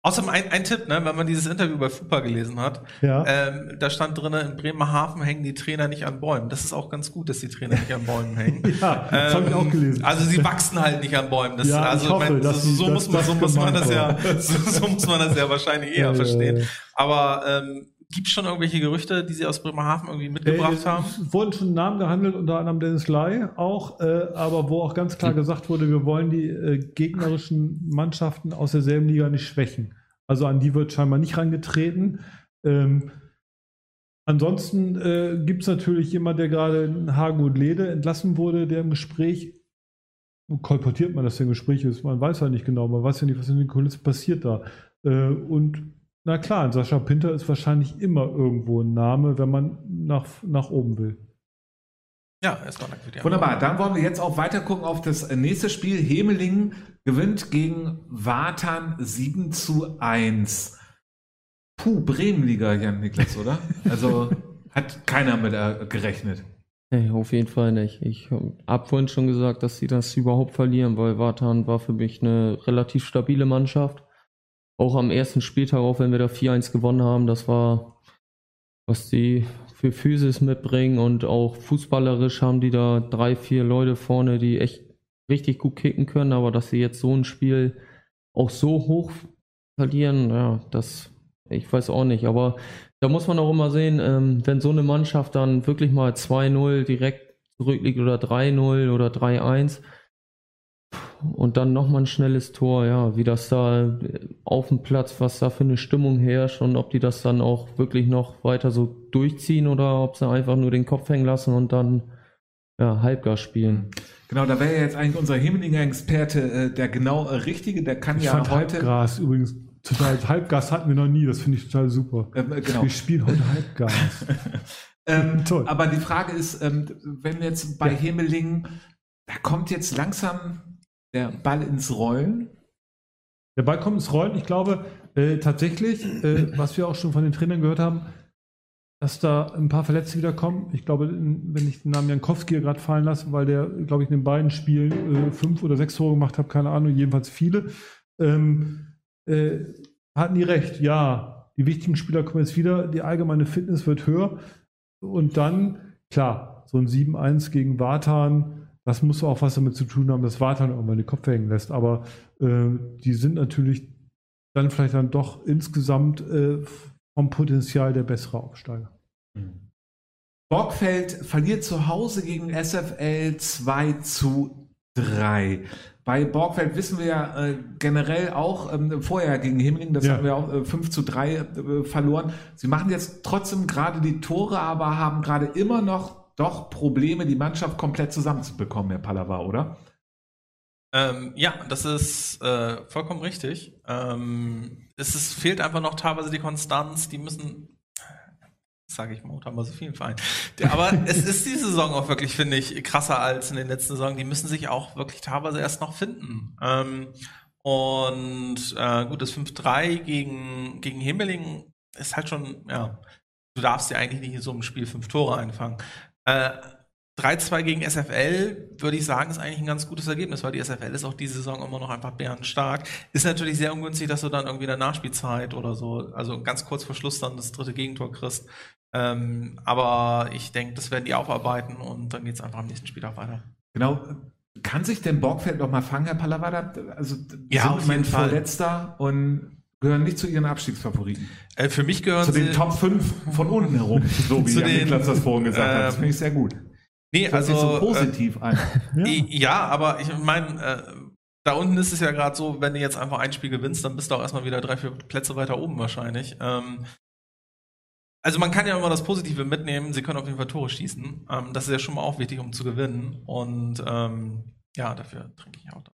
[SPEAKER 3] Außerdem ein, ein Tipp, ne, wenn man dieses Interview bei FUPA gelesen hat, ja. ähm, da stand drin, in Bremerhaven hängen die Trainer nicht an Bäumen. Das ist auch ganz gut, dass die Trainer nicht an Bäumen hängen. ja, das ähm, habe ich auch gelesen. Also sie wachsen halt nicht an Bäumen. Das, ja, also, ich hoffe, mein, so, so, muss man, so muss man das ja, so, so, muss man das ja wahrscheinlich eher verstehen. Aber ähm, Gibt es schon irgendwelche Gerüchte, die Sie aus Bremerhaven irgendwie mitgebracht äh, haben?
[SPEAKER 2] Es wurden schon Namen gehandelt, unter anderem Dennis Lai auch, äh, aber wo auch ganz klar gesagt wurde, wir wollen die äh, gegnerischen Mannschaften aus derselben Liga nicht schwächen. Also an die wird scheinbar nicht rangetreten. Ähm, ansonsten äh, gibt es natürlich jemand, der gerade in Hagen und Lede entlassen wurde, der im Gespräch, kolportiert man, dass der im Gespräch ist, man weiß halt nicht genau, man weiß ja nicht, was in den Kulissen passiert da. Äh, und na klar, Sascha Pinter ist wahrscheinlich immer irgendwo ein Name, wenn man nach, nach oben will.
[SPEAKER 1] Ja, erstmal danke Wunderbar, dann wollen wir jetzt auch weiter gucken auf das nächste Spiel. Hemelingen gewinnt gegen Watan 7 zu 1. Puh, Bremenliga, Jan Niklas, oder? Also hat keiner mit äh, gerechnet.
[SPEAKER 5] Nee, auf jeden Fall nicht. Ich habe vorhin schon gesagt, dass sie das überhaupt verlieren, weil Watan war für mich eine relativ stabile Mannschaft auch am ersten Spieltag, auch wenn wir da 4-1 gewonnen haben, das war, was die für Physis mitbringen und auch fußballerisch haben die da drei, vier Leute vorne, die echt richtig gut kicken können, aber dass sie jetzt so ein Spiel auch so hoch verlieren, ja, das, ich weiß auch nicht, aber da muss man auch immer sehen, ähm, wenn so eine Mannschaft dann wirklich mal 2-0 direkt zurückliegt oder 3-0 oder 3-1, und dann nochmal ein schnelles Tor, ja, wie das da auf dem Platz, was da für eine Stimmung herrscht und ob die das dann auch wirklich noch weiter so durchziehen oder ob sie einfach nur den Kopf hängen lassen und dann ja, Halbgas spielen.
[SPEAKER 1] Genau, da wäre ja jetzt eigentlich unser Himmelinger Experte äh, der genau äh, Richtige, der kann ich ja
[SPEAKER 2] fand
[SPEAKER 1] heute.
[SPEAKER 2] Halbgas übrigens total. Halbgas hatten wir noch nie, das finde ich total super. Ähm, äh, genau. Wir spielen heute Halbgas.
[SPEAKER 1] ähm, Toll. Aber die Frage ist, ähm, wenn jetzt bei ja. Hemelingen, da kommt jetzt langsam der Ball ins Rollen?
[SPEAKER 2] Der Ball kommt ins Rollen. Ich glaube äh, tatsächlich, äh, was wir auch schon von den Trainern gehört haben, dass da ein paar Verletzte wieder kommen. Ich glaube, wenn ich den Namen Jankowski gerade fallen lasse, weil der, glaube ich, in den beiden Spielen äh, fünf oder sechs Tore gemacht hat, keine Ahnung, jedenfalls viele, ähm, äh, hatten die recht. Ja, die wichtigen Spieler kommen jetzt wieder, die allgemeine Fitness wird höher und dann, klar, so ein 7-1 gegen Wartan, das muss auch was damit zu tun haben, dass Wartan irgendwann den Kopf hängen lässt. Aber äh, die sind natürlich dann vielleicht dann doch insgesamt äh, vom Potenzial der bessere Aufsteiger. Mhm.
[SPEAKER 1] Borgfeld verliert zu Hause gegen SFL 2 zu 3. Bei Borgfeld wissen wir ja äh, generell auch ähm, vorher gegen Himmeling, das ja. haben wir auch äh, 5 zu 3 äh, verloren. Sie machen jetzt trotzdem gerade die Tore, aber haben gerade immer noch doch Probleme, die Mannschaft komplett zusammenzubekommen, Herr Pallava, oder?
[SPEAKER 3] Ähm, ja, das ist äh, vollkommen richtig. Ähm, es ist, fehlt einfach noch teilweise die Konstanz. Die müssen sage ich mal, haben wir so vielen Vereinen. Aber es ist die Saison auch wirklich, finde ich, krasser als in den letzten Saison. Die müssen sich auch wirklich teilweise erst noch finden. Ähm, und äh, gut, das 5-3 gegen, gegen Himmeling ist halt schon, ja, du darfst ja eigentlich nicht in so einem Spiel fünf Tore einfangen. Äh, 3-2 gegen SFL, würde ich sagen, ist eigentlich ein ganz gutes Ergebnis, weil die SFL ist auch diese Saison immer noch einfach bärenstark. Ist natürlich sehr ungünstig, dass du dann irgendwie in der Nachspielzeit oder so, also ganz kurz vor Schluss dann das dritte Gegentor kriegst. Ähm, aber ich denke, das werden die aufarbeiten und dann geht es einfach am nächsten Spieltag weiter.
[SPEAKER 1] Genau. Kann sich denn Borgfeld noch mal fangen, Herr Palavada? Also
[SPEAKER 3] ja, auf jeden Fall.
[SPEAKER 1] Vorletzter und gehören nicht zu Ihren Abstiegsfavoriten.
[SPEAKER 3] Äh, für mich gehören
[SPEAKER 1] zu den Top 5 von unten herum, so wie
[SPEAKER 3] zu den,
[SPEAKER 1] Niklas das vorhin gesagt ähm, hat. Das finde ich sehr gut.
[SPEAKER 3] Nee, das also
[SPEAKER 1] so positiv äh, ein.
[SPEAKER 3] Ja. ja, aber ich meine, äh, da unten ist es ja gerade so, wenn du jetzt einfach ein Spiel gewinnst, dann bist du auch erstmal wieder drei, vier Plätze weiter oben wahrscheinlich. Ähm, also man kann ja immer das Positive mitnehmen, sie können auf jeden Fall Tore schießen. Ähm, das ist ja schon mal auch wichtig, um zu gewinnen. Und ähm, ja, dafür trinke ich auch. Da.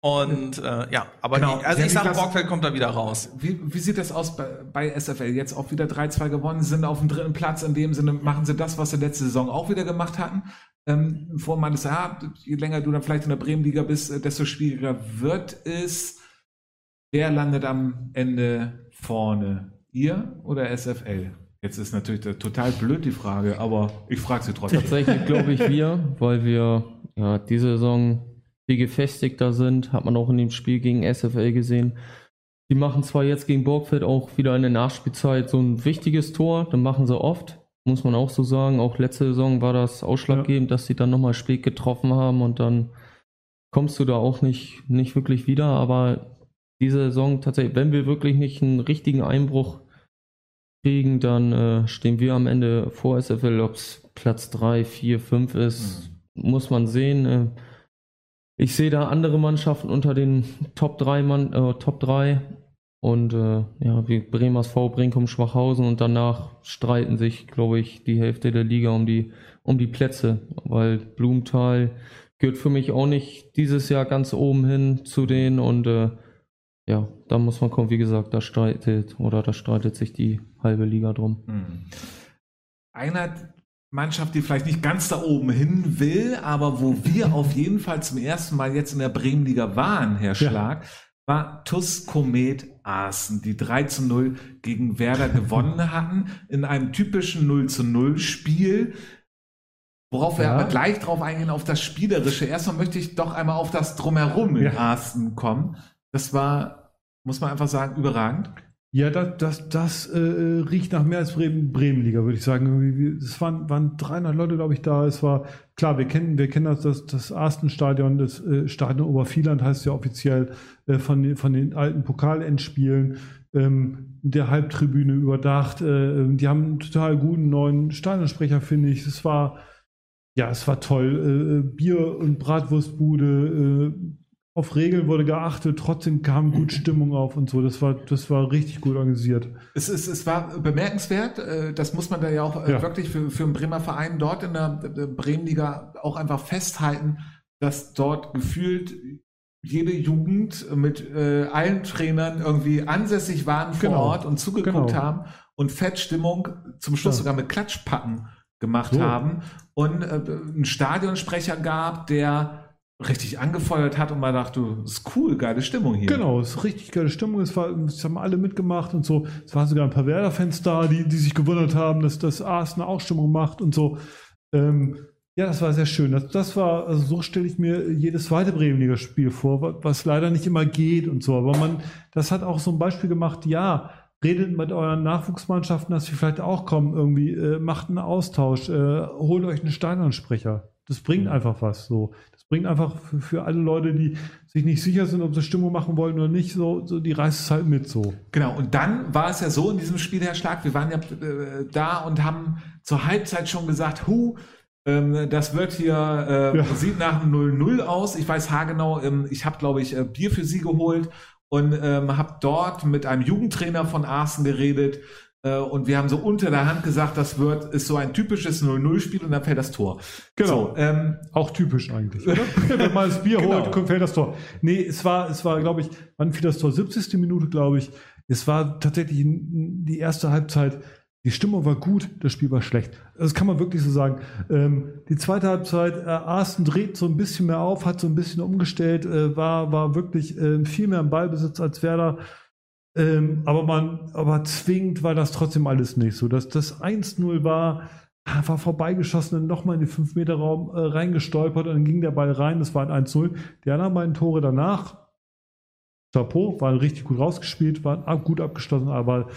[SPEAKER 3] Und äh, ja, aber genau. die, also ich sage, Borgfeld kommt da wieder raus.
[SPEAKER 1] Wie, wie sieht das aus bei, bei SFL? Jetzt auch wieder 3-2 gewonnen, sind auf dem dritten Platz. In dem Sinne machen sie das, was sie letzte Saison auch wieder gemacht hatten. Ähm, vor das, ja, je länger du dann vielleicht in der Bremenliga bist, äh, desto schwieriger wird es. Wer landet am Ende vorne? Ihr oder SFL? Jetzt ist natürlich total blöd die Frage, aber ich frage sie trotzdem.
[SPEAKER 5] Tatsächlich glaube ich wir, weil wir ja diese Saison viel gefestigter sind, hat man auch in dem Spiel gegen SFL gesehen. Die machen zwar jetzt gegen Borgfeld auch wieder in der Nachspielzeit so ein wichtiges Tor, dann machen sie oft, muss man auch so sagen. Auch letzte Saison war das ausschlaggebend, ja. dass sie dann nochmal spät getroffen haben und dann kommst du da auch nicht, nicht wirklich wieder. Aber diese Saison tatsächlich, wenn wir wirklich nicht einen richtigen Einbruch kriegen, dann äh, stehen wir am Ende vor SFL, ob es Platz 3, 4, 5 ist, mhm. muss man sehen. Äh, ich sehe da andere Mannschaften unter den Top 3, Mann, äh, Top 3 und äh, ja, wie Bremers V, Brinkum, Schwachhausen. Und danach streiten sich, glaube ich, die Hälfte der Liga um die, um die Plätze, weil Blumenthal gehört für mich auch nicht dieses Jahr ganz oben hin zu denen. Und äh, ja, da muss man kommen, wie gesagt, da streitet oder da streitet sich die halbe Liga drum. Hm.
[SPEAKER 1] Einer Mannschaft, die vielleicht nicht ganz da oben hin will, aber wo wir auf jeden Fall zum ersten Mal jetzt in der Bremenliga waren, Herr Schlag, ja. war TUS Komet Aachen, die 3 zu 0 gegen Werder gewonnen hatten, in einem typischen 0 zu 0 Spiel. Worauf ja. wir aber gleich drauf eingehen, auf das Spielerische. Erstmal möchte ich doch einmal auf das Drumherum in ja. Aachen kommen. Das war, muss man einfach sagen, überragend.
[SPEAKER 2] Ja, das, das, das äh, riecht nach mehr als Bremen, Bremenliga, würde ich sagen. Es waren, waren 300 Leute, glaube ich, da. Es war klar, wir kennen, wir kennen das, das, das Arstenstadion, das äh, Stadion Obervieland heißt ja offiziell äh, von, von den alten Pokalendspielen. Ähm, der Halbtribüne überdacht. Äh, die haben einen total guten neuen Stadionsprecher, finde ich. Es war, ja, es war toll. Äh, Bier- und Bratwurstbude, äh, auf Regeln wurde geachtet, trotzdem kam gut Stimmung auf und so. Das war, das war richtig gut organisiert.
[SPEAKER 1] Es, ist, es war bemerkenswert, äh, das muss man da ja auch äh, ja. wirklich für, für einen Bremer Verein dort in der Bremenliga auch einfach festhalten, dass dort gefühlt jede Jugend mit äh, allen Trainern irgendwie ansässig waren vor genau. Ort und zugeguckt genau. haben und Fettstimmung zum Schluss ja. sogar mit Klatschpacken gemacht so. haben und äh, einen Stadionsprecher gab, der richtig angefeuert hat und man dachte, ist cool, geile Stimmung hier.
[SPEAKER 2] Genau, es ist richtig geile Stimmung. Es, war, es haben alle mitgemacht und so. Es waren sogar ein paar Werder-Fans da, die, die sich gewundert haben, dass das Arsenal auch Stimmung macht und so. Ähm, ja, das war sehr schön. Das, das war, also so stelle ich mir jedes zweite Bremenliga-Spiel vor, was leider nicht immer geht und so. Aber man, das hat auch so ein Beispiel gemacht, ja, redet mit euren Nachwuchsmannschaften, dass sie vielleicht auch kommen, irgendwie, äh, macht einen Austausch, äh, holt euch einen Steinernsprecher das bringt einfach was. So, bringt einfach für, für, alle Leute, die sich nicht sicher sind, ob sie Stimmung machen wollen oder nicht, so, so die reißt es halt mit so.
[SPEAKER 1] Genau. Und dann war es ja so in diesem Spiel, Herr Schlag, wir waren ja äh, da und haben zur Halbzeit schon gesagt, hu, ähm, das wird hier, äh, ja. sieht nach einem 0-0 aus. Ich weiß haargenau, ähm, ich habe, glaube ich, äh, Bier für sie geholt und ähm, habe dort mit einem Jugendtrainer von Arsen geredet. Äh, und wir haben so unter der Hand gesagt, das wird ist so ein typisches 0-0-Spiel und dann fällt das Tor.
[SPEAKER 2] Genau. So, ähm, Auch typisch eigentlich, oder? Wenn man das Bier genau. holt, fällt das Tor. Nee, es war, es war, glaube ich, wann fiel das Tor? 70. Minute, glaube ich. Es war tatsächlich die erste Halbzeit die Stimmung war gut, das Spiel war schlecht. Das kann man wirklich so sagen. Ähm, die zweite Halbzeit, äh, Arsten dreht so ein bisschen mehr auf, hat so ein bisschen umgestellt, äh, war, war wirklich äh, viel mehr im Ballbesitz als Werder. Ähm, aber man, aber zwingend war das trotzdem alles nicht so. Das, das 1-0 war, war vorbeigeschossen und nochmal in den 5-Meter-Raum äh, reingestolpert und dann ging der Ball rein. Das war ein 1-0. Die anderen beiden Tore danach, Chapeau, waren richtig gut rausgespielt, waren gut abgeschlossen, aber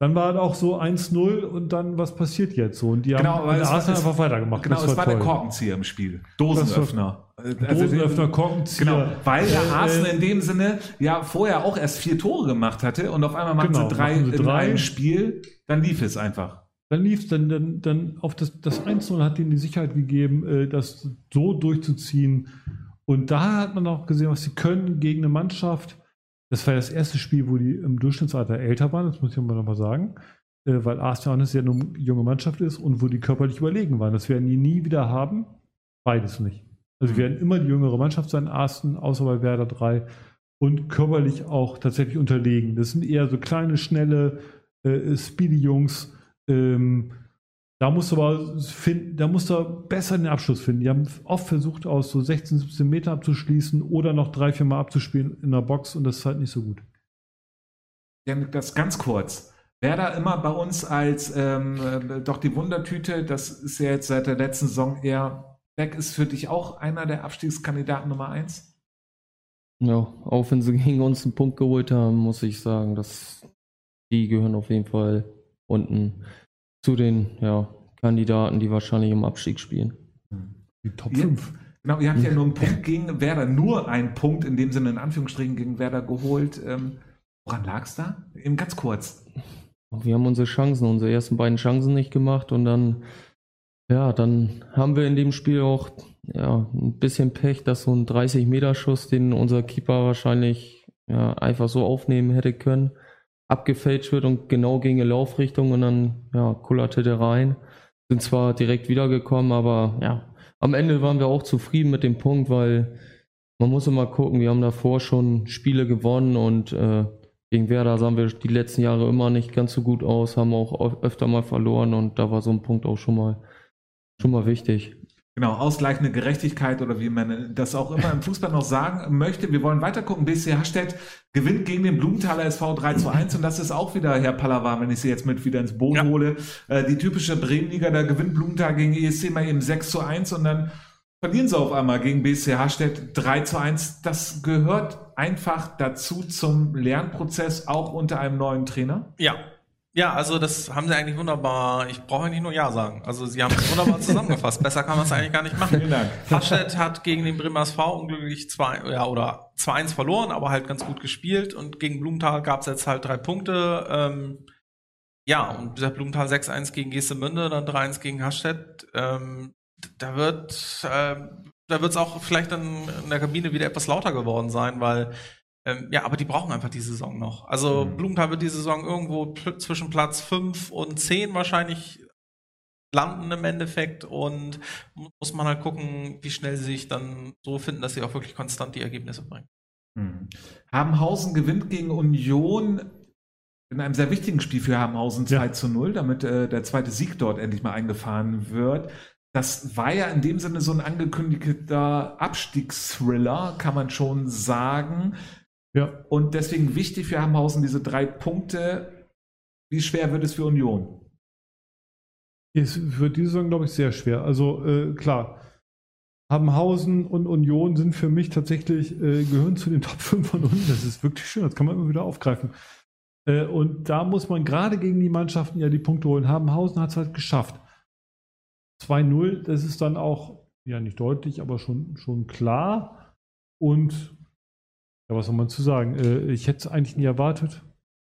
[SPEAKER 2] dann war halt auch so 1-0 und dann, was passiert jetzt so? Und die
[SPEAKER 1] genau,
[SPEAKER 2] haben
[SPEAKER 1] Arsenal einfach weitergemacht. Genau, es war toll. der Korkenzieher im Spiel. Dosenöffner.
[SPEAKER 2] Also Dosenöffner, Korkenzieher.
[SPEAKER 1] Genau, weil der äh, Arsenal in dem Sinne ja vorher auch erst vier Tore gemacht hatte und auf einmal machen genau, sie drei sie in drei. einem Spiel, dann lief es einfach.
[SPEAKER 2] Dann lief es, dann, dann, dann auf das, das 1-0 hat ihnen die Sicherheit gegeben, äh, das so durchzuziehen. Und da hat man auch gesehen, was sie können gegen eine Mannschaft, das war das erste Spiel, wo die im Durchschnittsalter älter waren, das muss ich mal nochmal sagen, äh, weil Arsenal eine sehr junge Mannschaft ist und wo die körperlich überlegen waren. Das werden die nie wieder haben. Beides nicht. Also mhm. werden immer die jüngere Mannschaft sein, Arsenal, außer bei Werder 3 und körperlich auch tatsächlich unterlegen. Das sind eher so kleine, schnelle, äh, speedy Jungs. Ähm, da musst du aber finden, da musst du besser den Abschluss finden. Die haben oft versucht, aus so 16, 17 Meter abzuschließen oder noch drei, vier Mal abzuspielen in der Box und das ist halt nicht so gut.
[SPEAKER 1] Ja, das ganz kurz. Wer da immer bei uns als ähm, äh, doch die Wundertüte, das ist ja jetzt seit der letzten Saison eher weg, ist für dich auch einer der Abstiegskandidaten Nummer eins?
[SPEAKER 5] Ja, auch wenn sie gegen uns einen Punkt geholt haben, muss ich sagen, dass die gehören auf jeden Fall unten zu den ja, Kandidaten, die wahrscheinlich im Abstieg spielen.
[SPEAKER 2] Die Top 5.
[SPEAKER 1] Genau, ihr habt ja nur einen Punkt gegen Werder, nur einen Punkt in dem Sinne in Anführungsstrichen gegen Werder geholt. Ähm, woran lag es da? Eben ganz kurz.
[SPEAKER 5] Wir haben unsere Chancen, unsere ersten beiden Chancen nicht gemacht und dann, ja, dann haben wir in dem Spiel auch ja, ein bisschen Pech, dass so ein 30-Meter-Schuss, den unser Keeper wahrscheinlich ja, einfach so aufnehmen hätte können, abgefälscht wird und genau gegen die Laufrichtung und dann ja, kullerte der rein. Sind zwar direkt wiedergekommen, aber ja, am Ende waren wir auch zufrieden mit dem Punkt, weil man muss immer gucken, wir haben davor schon Spiele gewonnen und äh, gegen Werder sahen wir die letzten Jahre immer nicht ganz so gut aus, haben auch öfter mal verloren und da war so ein Punkt auch schon mal, schon mal wichtig.
[SPEAKER 1] Genau, ausgleichende Gerechtigkeit oder wie man das auch immer im Fußball noch sagen möchte. Wir wollen weiter gucken. BC Hastedt gewinnt gegen den Blumenthaler SV 3 zu 1 und das ist auch wieder Herr Pallava, wenn ich sie jetzt mit wieder ins Boot ja. hole. Äh, die typische Bremenliga, da gewinnt Blumenthal gegen ESC mal eben 6 zu 1 und dann verlieren sie auf einmal gegen BC Hastedt 3 zu 1. Das gehört einfach dazu zum Lernprozess, auch unter einem neuen Trainer.
[SPEAKER 3] Ja, ja, also das haben sie eigentlich wunderbar, ich brauche eigentlich nur Ja sagen. Also sie haben es wunderbar zusammengefasst. Besser kann man es eigentlich gar nicht machen. Vielen Dank. Haschet hat gegen den Bremer SV unglücklich zwei, ja, oder 2-1 verloren, aber halt ganz gut gespielt. Und gegen Blumenthal gab es jetzt halt drei Punkte. Ähm, ja, und Blumenthal 6-1 gegen Geestemünde, dann 3-1 gegen Hastedt. Ähm, da wird äh, da wird es auch vielleicht dann in der Kabine wieder etwas lauter geworden sein, weil ähm, ja, aber die brauchen einfach die Saison noch. Also mhm. Blumenthal wird die Saison irgendwo zwischen Platz 5 und 10 wahrscheinlich landen im Endeffekt und muss man halt gucken, wie schnell sie sich dann so finden, dass sie auch wirklich konstant die Ergebnisse bringen.
[SPEAKER 1] Mhm. Habenhausen gewinnt gegen Union in einem sehr wichtigen Spiel für Habenhausen 2 ja. zu 0, damit äh, der zweite Sieg dort endlich mal eingefahren wird. Das war ja in dem Sinne so ein angekündigter Abstiegsthriller, kann man schon sagen. Ja. Und deswegen wichtig für Hamhausen diese drei Punkte. Wie schwer wird es für Union?
[SPEAKER 2] Es wird diese Saison, glaube ich, sehr schwer. Also äh, klar, Hamhausen und Union sind für mich tatsächlich, äh, gehören zu den Top 5 von uns. Das ist wirklich schön, das kann man immer wieder aufgreifen. Äh, und da muss man gerade gegen die Mannschaften ja die Punkte holen. Habenhausen hat es halt geschafft. 2-0, das ist dann auch ja nicht deutlich, aber schon, schon klar. Und ja, was soll man zu sagen? Äh, ich hätte es eigentlich nie erwartet.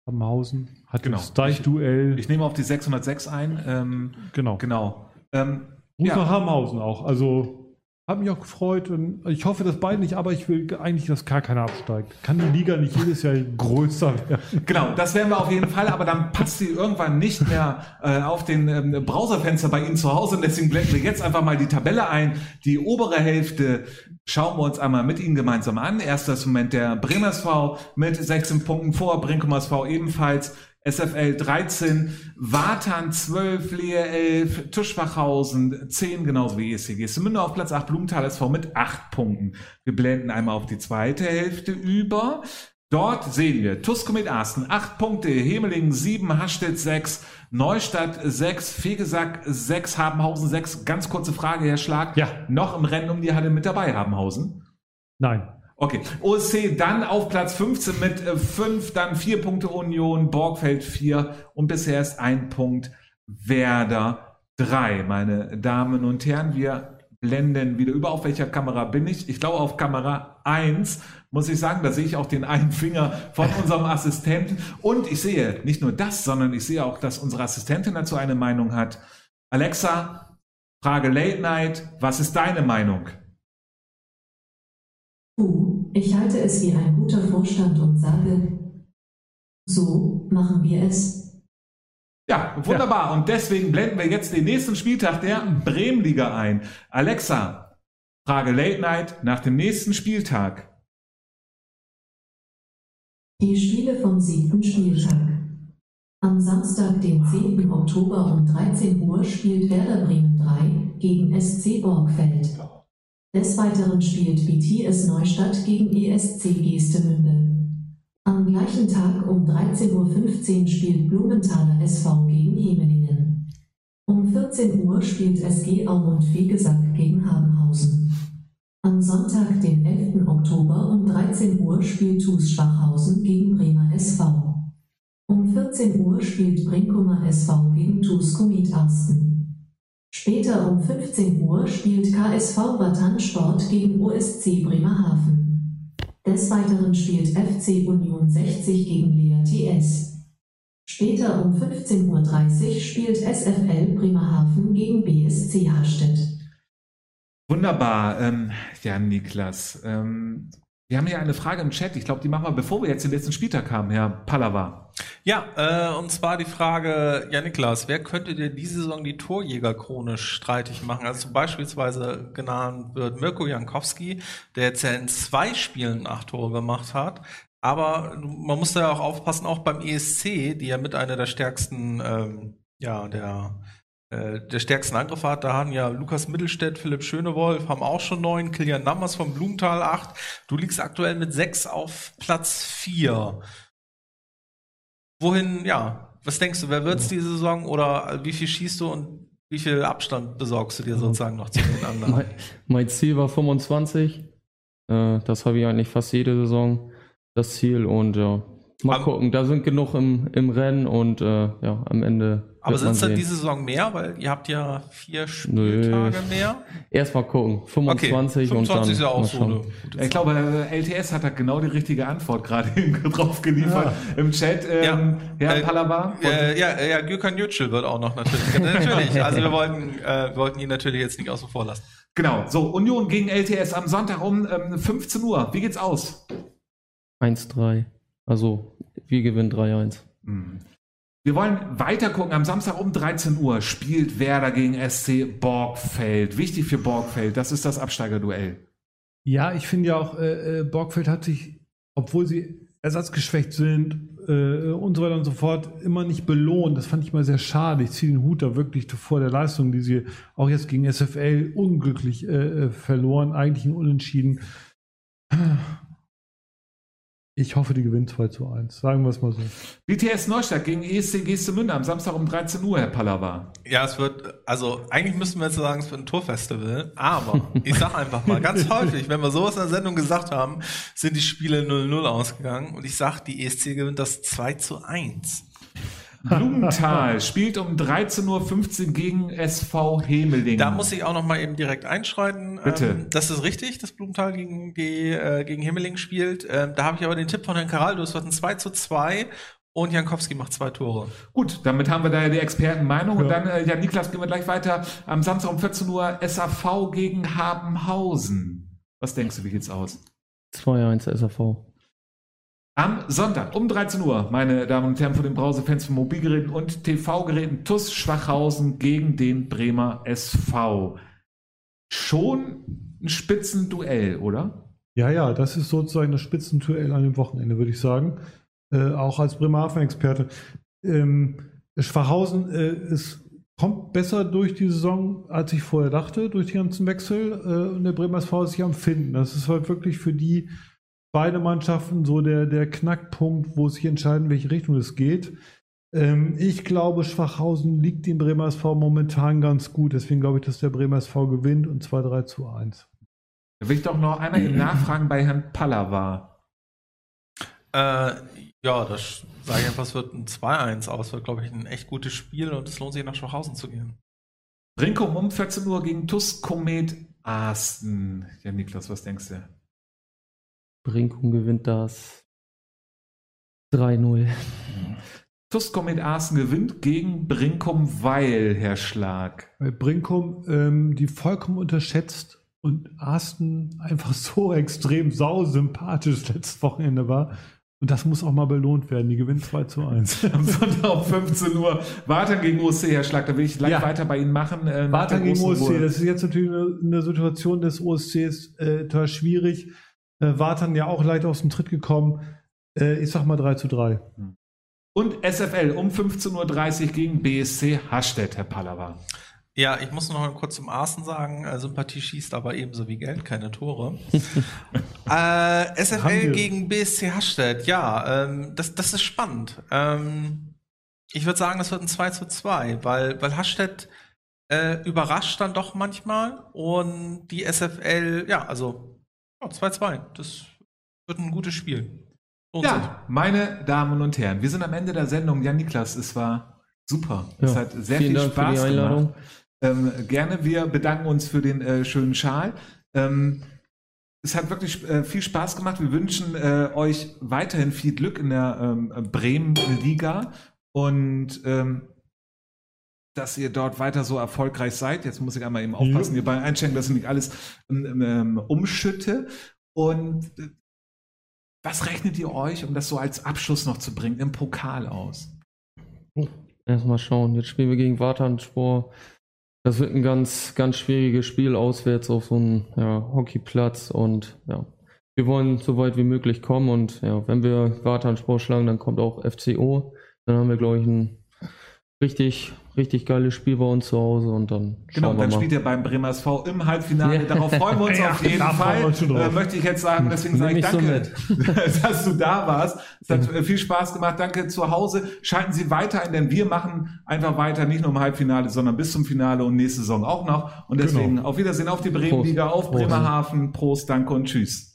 [SPEAKER 2] Amhausen hat
[SPEAKER 1] genau.
[SPEAKER 2] das Deichduell.
[SPEAKER 1] Ich, ich, nehme auf die 606 ein. Ähm,
[SPEAKER 2] genau.
[SPEAKER 1] Genau. Ähm,
[SPEAKER 2] Gruß ja. nach Hamhausen auch. Also hat mich auch gefreut und ich hoffe, dass beide nicht, aber ich will eigentlich, dass gar keiner absteigt. Kann die Liga nicht jedes Jahr größer werden?
[SPEAKER 1] Genau, das werden wir auf jeden Fall, aber dann passt sie irgendwann nicht mehr äh, auf den ähm, Browserfenster bei Ihnen zu Hause und deswegen blenden wir jetzt einfach mal die Tabelle ein. Die obere Hälfte schauen wir uns einmal mit Ihnen gemeinsam an. Erstes Moment der Bremer SV mit 16 Punkten vor, Brinkum SV ebenfalls SFL 13, Watan 12, Lehe 11, Tischwachhausen 10, genauso wie ESCG Münde auf Platz 8, Blumenthal SV mit 8 Punkten. Wir blenden einmal auf die zweite Hälfte über. Dort sehen wir Tusko mit Asten 8 Punkte, Hemelingen 7, Hastedt 6, Neustadt 6, Fegesack 6, Habenhausen 6. Ganz kurze Frage, Herr Schlag. Ja. Noch im Rennen um die Halle mit dabei, Habenhausen?
[SPEAKER 2] Nein.
[SPEAKER 1] Okay, OSC dann auf Platz 15 mit 5, äh, dann 4 Punkte Union, Borgfeld 4 und bisher ist ein Punkt Werder 3. Meine Damen und Herren, wir blenden wieder über. Auf welcher Kamera bin ich? Ich glaube auf Kamera 1, muss ich sagen. Da sehe ich auch den einen Finger von unserem Assistenten. Und ich sehe nicht nur das, sondern ich sehe auch, dass unsere Assistentin dazu eine Meinung hat. Alexa, Frage Late Night, was ist deine Meinung?
[SPEAKER 4] Ich halte es wie ein guter Vorstand und sage, so machen wir es.
[SPEAKER 1] Ja, wunderbar. Ja. Und deswegen blenden wir jetzt den nächsten Spieltag der Bremenliga ein. Alexa, Frage Late Night nach dem nächsten Spieltag.
[SPEAKER 4] Die Spiele vom siebten Spieltag. Am Samstag, den 10. Oktober um 13 Uhr spielt Werder Bremen 3 gegen SC Borgfeld. Des Weiteren spielt BTS Neustadt gegen ESC Geestemünde. Am gleichen Tag um 13.15 Uhr spielt Blumenthaler SV gegen Hemelingen. Um 14 Uhr spielt SG Aumund Fegesack gegen Habenhausen. Am Sonntag, den 11. Oktober um 13 Uhr spielt TuS Schwachhausen gegen Bremer SV. Um 14 Uhr spielt Brinkumer SV gegen TuS Komit Arsten. Später um 15 Uhr spielt KSV Batan Sport gegen OSC Bremerhaven. Des Weiteren spielt FC Union 60 gegen Lea TS. Später um 15.30 Uhr spielt SFL Bremerhaven gegen BSC Hastedt.
[SPEAKER 1] Wunderbar, ähm, ja, Niklas. Ähm, wir haben hier eine Frage im Chat. Ich glaube, die machen wir, bevor wir jetzt den letzten Spieltag haben, Herr Pallava.
[SPEAKER 3] Ja, äh, und zwar die Frage, ja Niklas, wer könnte dir diese Saison die Torjägerkrone streitig machen? Also beispielsweise genannt wird Mirko Jankowski, der jetzt ja in zwei Spielen acht Tore gemacht hat. Aber man muss da auch aufpassen, auch beim ESC, die ja mit einer der stärksten, ähm, ja, der der stärksten Angriff hat. Da haben ja Lukas Mittelstädt, Philipp Schönewolf haben auch schon neun, Kilian Nammers vom Blumenthal acht. Du liegst aktuell mit sechs auf Platz vier. Wohin, ja, was denkst du, wer wird's diese Saison oder wie viel schießt du und wie viel Abstand besorgst du dir sozusagen noch zu den anderen?
[SPEAKER 5] mein, mein Ziel war 25. Äh, das habe ich eigentlich fast jede Saison, das Ziel. Und ja, mal Aber gucken, da sind genug im, im Rennen und äh, ja, am Ende
[SPEAKER 3] aber sind es dann diese Saison mehr? Weil ihr habt ja vier Spieltage Nö. mehr.
[SPEAKER 5] Erstmal gucken. 25 okay, 25 und dann
[SPEAKER 3] ist ja auch so eine
[SPEAKER 1] Ich glaube, LTS hat da genau die richtige Antwort gerade drauf geliefert ja. im Chat. Ähm, ja, Herr äh, Palabar.
[SPEAKER 3] Äh, ja, ja, Gürkan Yücel wird auch noch natürlich. natürlich. Also wir wollten, äh, wollten ihn natürlich jetzt nicht außen vor lassen.
[SPEAKER 1] Genau. So, Union gegen LTS am Sonntag um ähm, 15 Uhr. Wie geht's aus?
[SPEAKER 5] 1-3. Also, wir gewinnen 3-1. Mhm.
[SPEAKER 1] Wir wollen weiter gucken. Am Samstag um 13 Uhr spielt Werder gegen SC Borgfeld. Wichtig für Borgfeld, das ist das Absteigerduell.
[SPEAKER 2] Ja, ich finde ja auch, äh, äh, Borgfeld hat sich, obwohl sie ersatzgeschwächt sind äh, und so weiter und so fort, immer nicht belohnt. Das fand ich mal sehr schade. Ich ziehe den Hut da wirklich vor der Leistung, die sie auch jetzt gegen SFL unglücklich äh, äh, verloren, eigentlich ein Unentschieden. Ich hoffe, die gewinnen 2 zu 1. Sagen wir es mal so.
[SPEAKER 1] BTS Neustadt gegen ESC Gestemünde am Samstag um 13 Uhr, Herr Pallava.
[SPEAKER 3] Ja, es wird, also eigentlich müssten wir jetzt sagen, es wird ein Torfestival, aber ich sag einfach mal, ganz häufig, wenn wir sowas in der Sendung gesagt haben, sind die Spiele 0-0 ausgegangen und ich sag, die ESC gewinnt das 2 zu 1.
[SPEAKER 1] Blumenthal spielt um 13.15 Uhr gegen SV Hemeling.
[SPEAKER 3] Da muss ich auch noch mal eben direkt einschreiten.
[SPEAKER 1] Bitte.
[SPEAKER 3] Ähm, das ist richtig, dass Blumenthal gegen, die, äh, gegen Hemeling spielt. Ähm, da habe ich aber den Tipp von Herrn Karaldo, es wird ein 2 zu 2 und Jankowski macht zwei Tore.
[SPEAKER 1] Gut, damit haben wir da ja die Expertenmeinung. Ja. Und dann, äh, ja, Niklas, gehen wir gleich weiter. Am Samstag um 14 Uhr SAV gegen Habenhausen. Was denkst du, wie geht's aus?
[SPEAKER 5] 2-1 SAV.
[SPEAKER 1] Am Sonntag um 13 Uhr, meine Damen und Herren von den Brausefans von Mobilgeräten und TV-Geräten, TUS Schwachhausen gegen den Bremer SV. Schon ein Spitzenduell, oder?
[SPEAKER 2] Ja, ja, das ist sozusagen das Spitzenduell an dem Wochenende, würde ich sagen. Äh, auch als Bremerhaven-Experte. Ähm, Schwachhausen äh, ist, kommt besser durch die Saison, als ich vorher dachte, durch die ganzen Wechsel. Äh, und der Bremer SV ist sich am Finden. Das ist halt wirklich für die beide Mannschaften so der, der Knackpunkt, wo sich entscheiden, welche Richtung es geht. Ähm, ich glaube, Schwachhausen liegt dem Bremer SV momentan ganz gut. Deswegen glaube ich, dass der Bremer SV gewinnt und 2-3 zu 1.
[SPEAKER 1] Da will ich doch noch einmal im Nachfragen bei Herrn Pallava.
[SPEAKER 3] Äh, ja, das sage ich einfach, es wird ein 2-1 aus. Wird, glaube ich, ein echt gutes Spiel und es lohnt sich nach Schwachhausen zu gehen.
[SPEAKER 1] Brinkum um 14 Uhr gegen TUS Komet Asten. Ja, Niklas, was denkst du?
[SPEAKER 5] Brinkum gewinnt das 3-0.
[SPEAKER 1] TUS Komet Asten gewinnt gegen Brinkum Weil, Herr Schlag.
[SPEAKER 2] Weil Brinkum, ähm, die vollkommen unterschätzt und Asten einfach so extrem sau sympathisch letztes Wochenende war. Und das muss auch mal belohnt werden. Die gewinnen 2 zu 1.
[SPEAKER 1] Am Sonntag um 15 Uhr. Warten gegen OSC, Herr Schlag. Da will ich gleich ja. weiter bei Ihnen machen.
[SPEAKER 2] Äh, Warten gegen OSC. Das ist jetzt natürlich eine, eine Situation des OSCs äh, total schwierig. Äh, Wartan ja auch leicht aus dem Tritt gekommen. Äh, ich sag mal 3 zu 3.
[SPEAKER 1] Und SFL um 15.30 Uhr gegen BSC Hastedt, Herr Pallava.
[SPEAKER 3] Ja, ich muss noch mal kurz zum Arsen sagen, äh, Sympathie schießt aber ebenso wie Geld keine Tore. äh, SFL gegen BSC Hastedt, ja, ähm, das, das ist spannend. Ähm, ich würde sagen, das wird ein 2 zu 2, weil, weil Hastedt äh, überrascht dann doch manchmal und die SFL, ja, also 2-2, ja, das wird ein gutes Spiel.
[SPEAKER 1] Und ja, meine Damen und Herren, wir sind am Ende der Sendung. Jan Niklas, es war super. Ja, es hat sehr viel Dank Spaß gemacht. Ähm, gerne, wir bedanken uns für den äh, schönen Schal. Ähm, es hat wirklich äh, viel Spaß gemacht. Wir wünschen äh, euch weiterhin viel Glück in der ähm, Bremen-Liga und ähm, dass ihr dort weiter so erfolgreich seid. Jetzt muss ich einmal eben aufpassen, ja. ihr bei einstellen, dass ich nicht alles ähm, ähm, umschütte. Und äh, was rechnet ihr euch, um das so als Abschluss noch zu bringen, im Pokal aus?
[SPEAKER 5] Erstmal schauen. Jetzt spielen wir gegen Wartanspor. Das wird ein ganz, ganz schwieriges Spiel auswärts auf so einem ja, Hockeyplatz und ja, wir wollen so weit wie möglich kommen und ja, wenn wir Wartanspor schlagen, dann kommt auch FCO. Dann haben wir, glaube ich, ein richtig, richtig geiles Spiel bei uns zu Hause und dann.
[SPEAKER 1] Genau, dann mal. spielt er beim Bremer SV im Halbfinale. Ja. Darauf freuen wir uns ja, auf jeden Fall. Äh, möchte ich jetzt sagen, deswegen sage ich danke, so dass du da warst. Es hat ja. viel Spaß gemacht. Danke zu Hause. Schalten Sie weiter ein, denn wir machen einfach weiter, nicht nur im Halbfinale, sondern bis zum Finale und nächste Saison auch noch. Und deswegen genau. auf Wiedersehen auf die Bremenliga, auf Prost. Bremerhaven. Prost, danke und tschüss.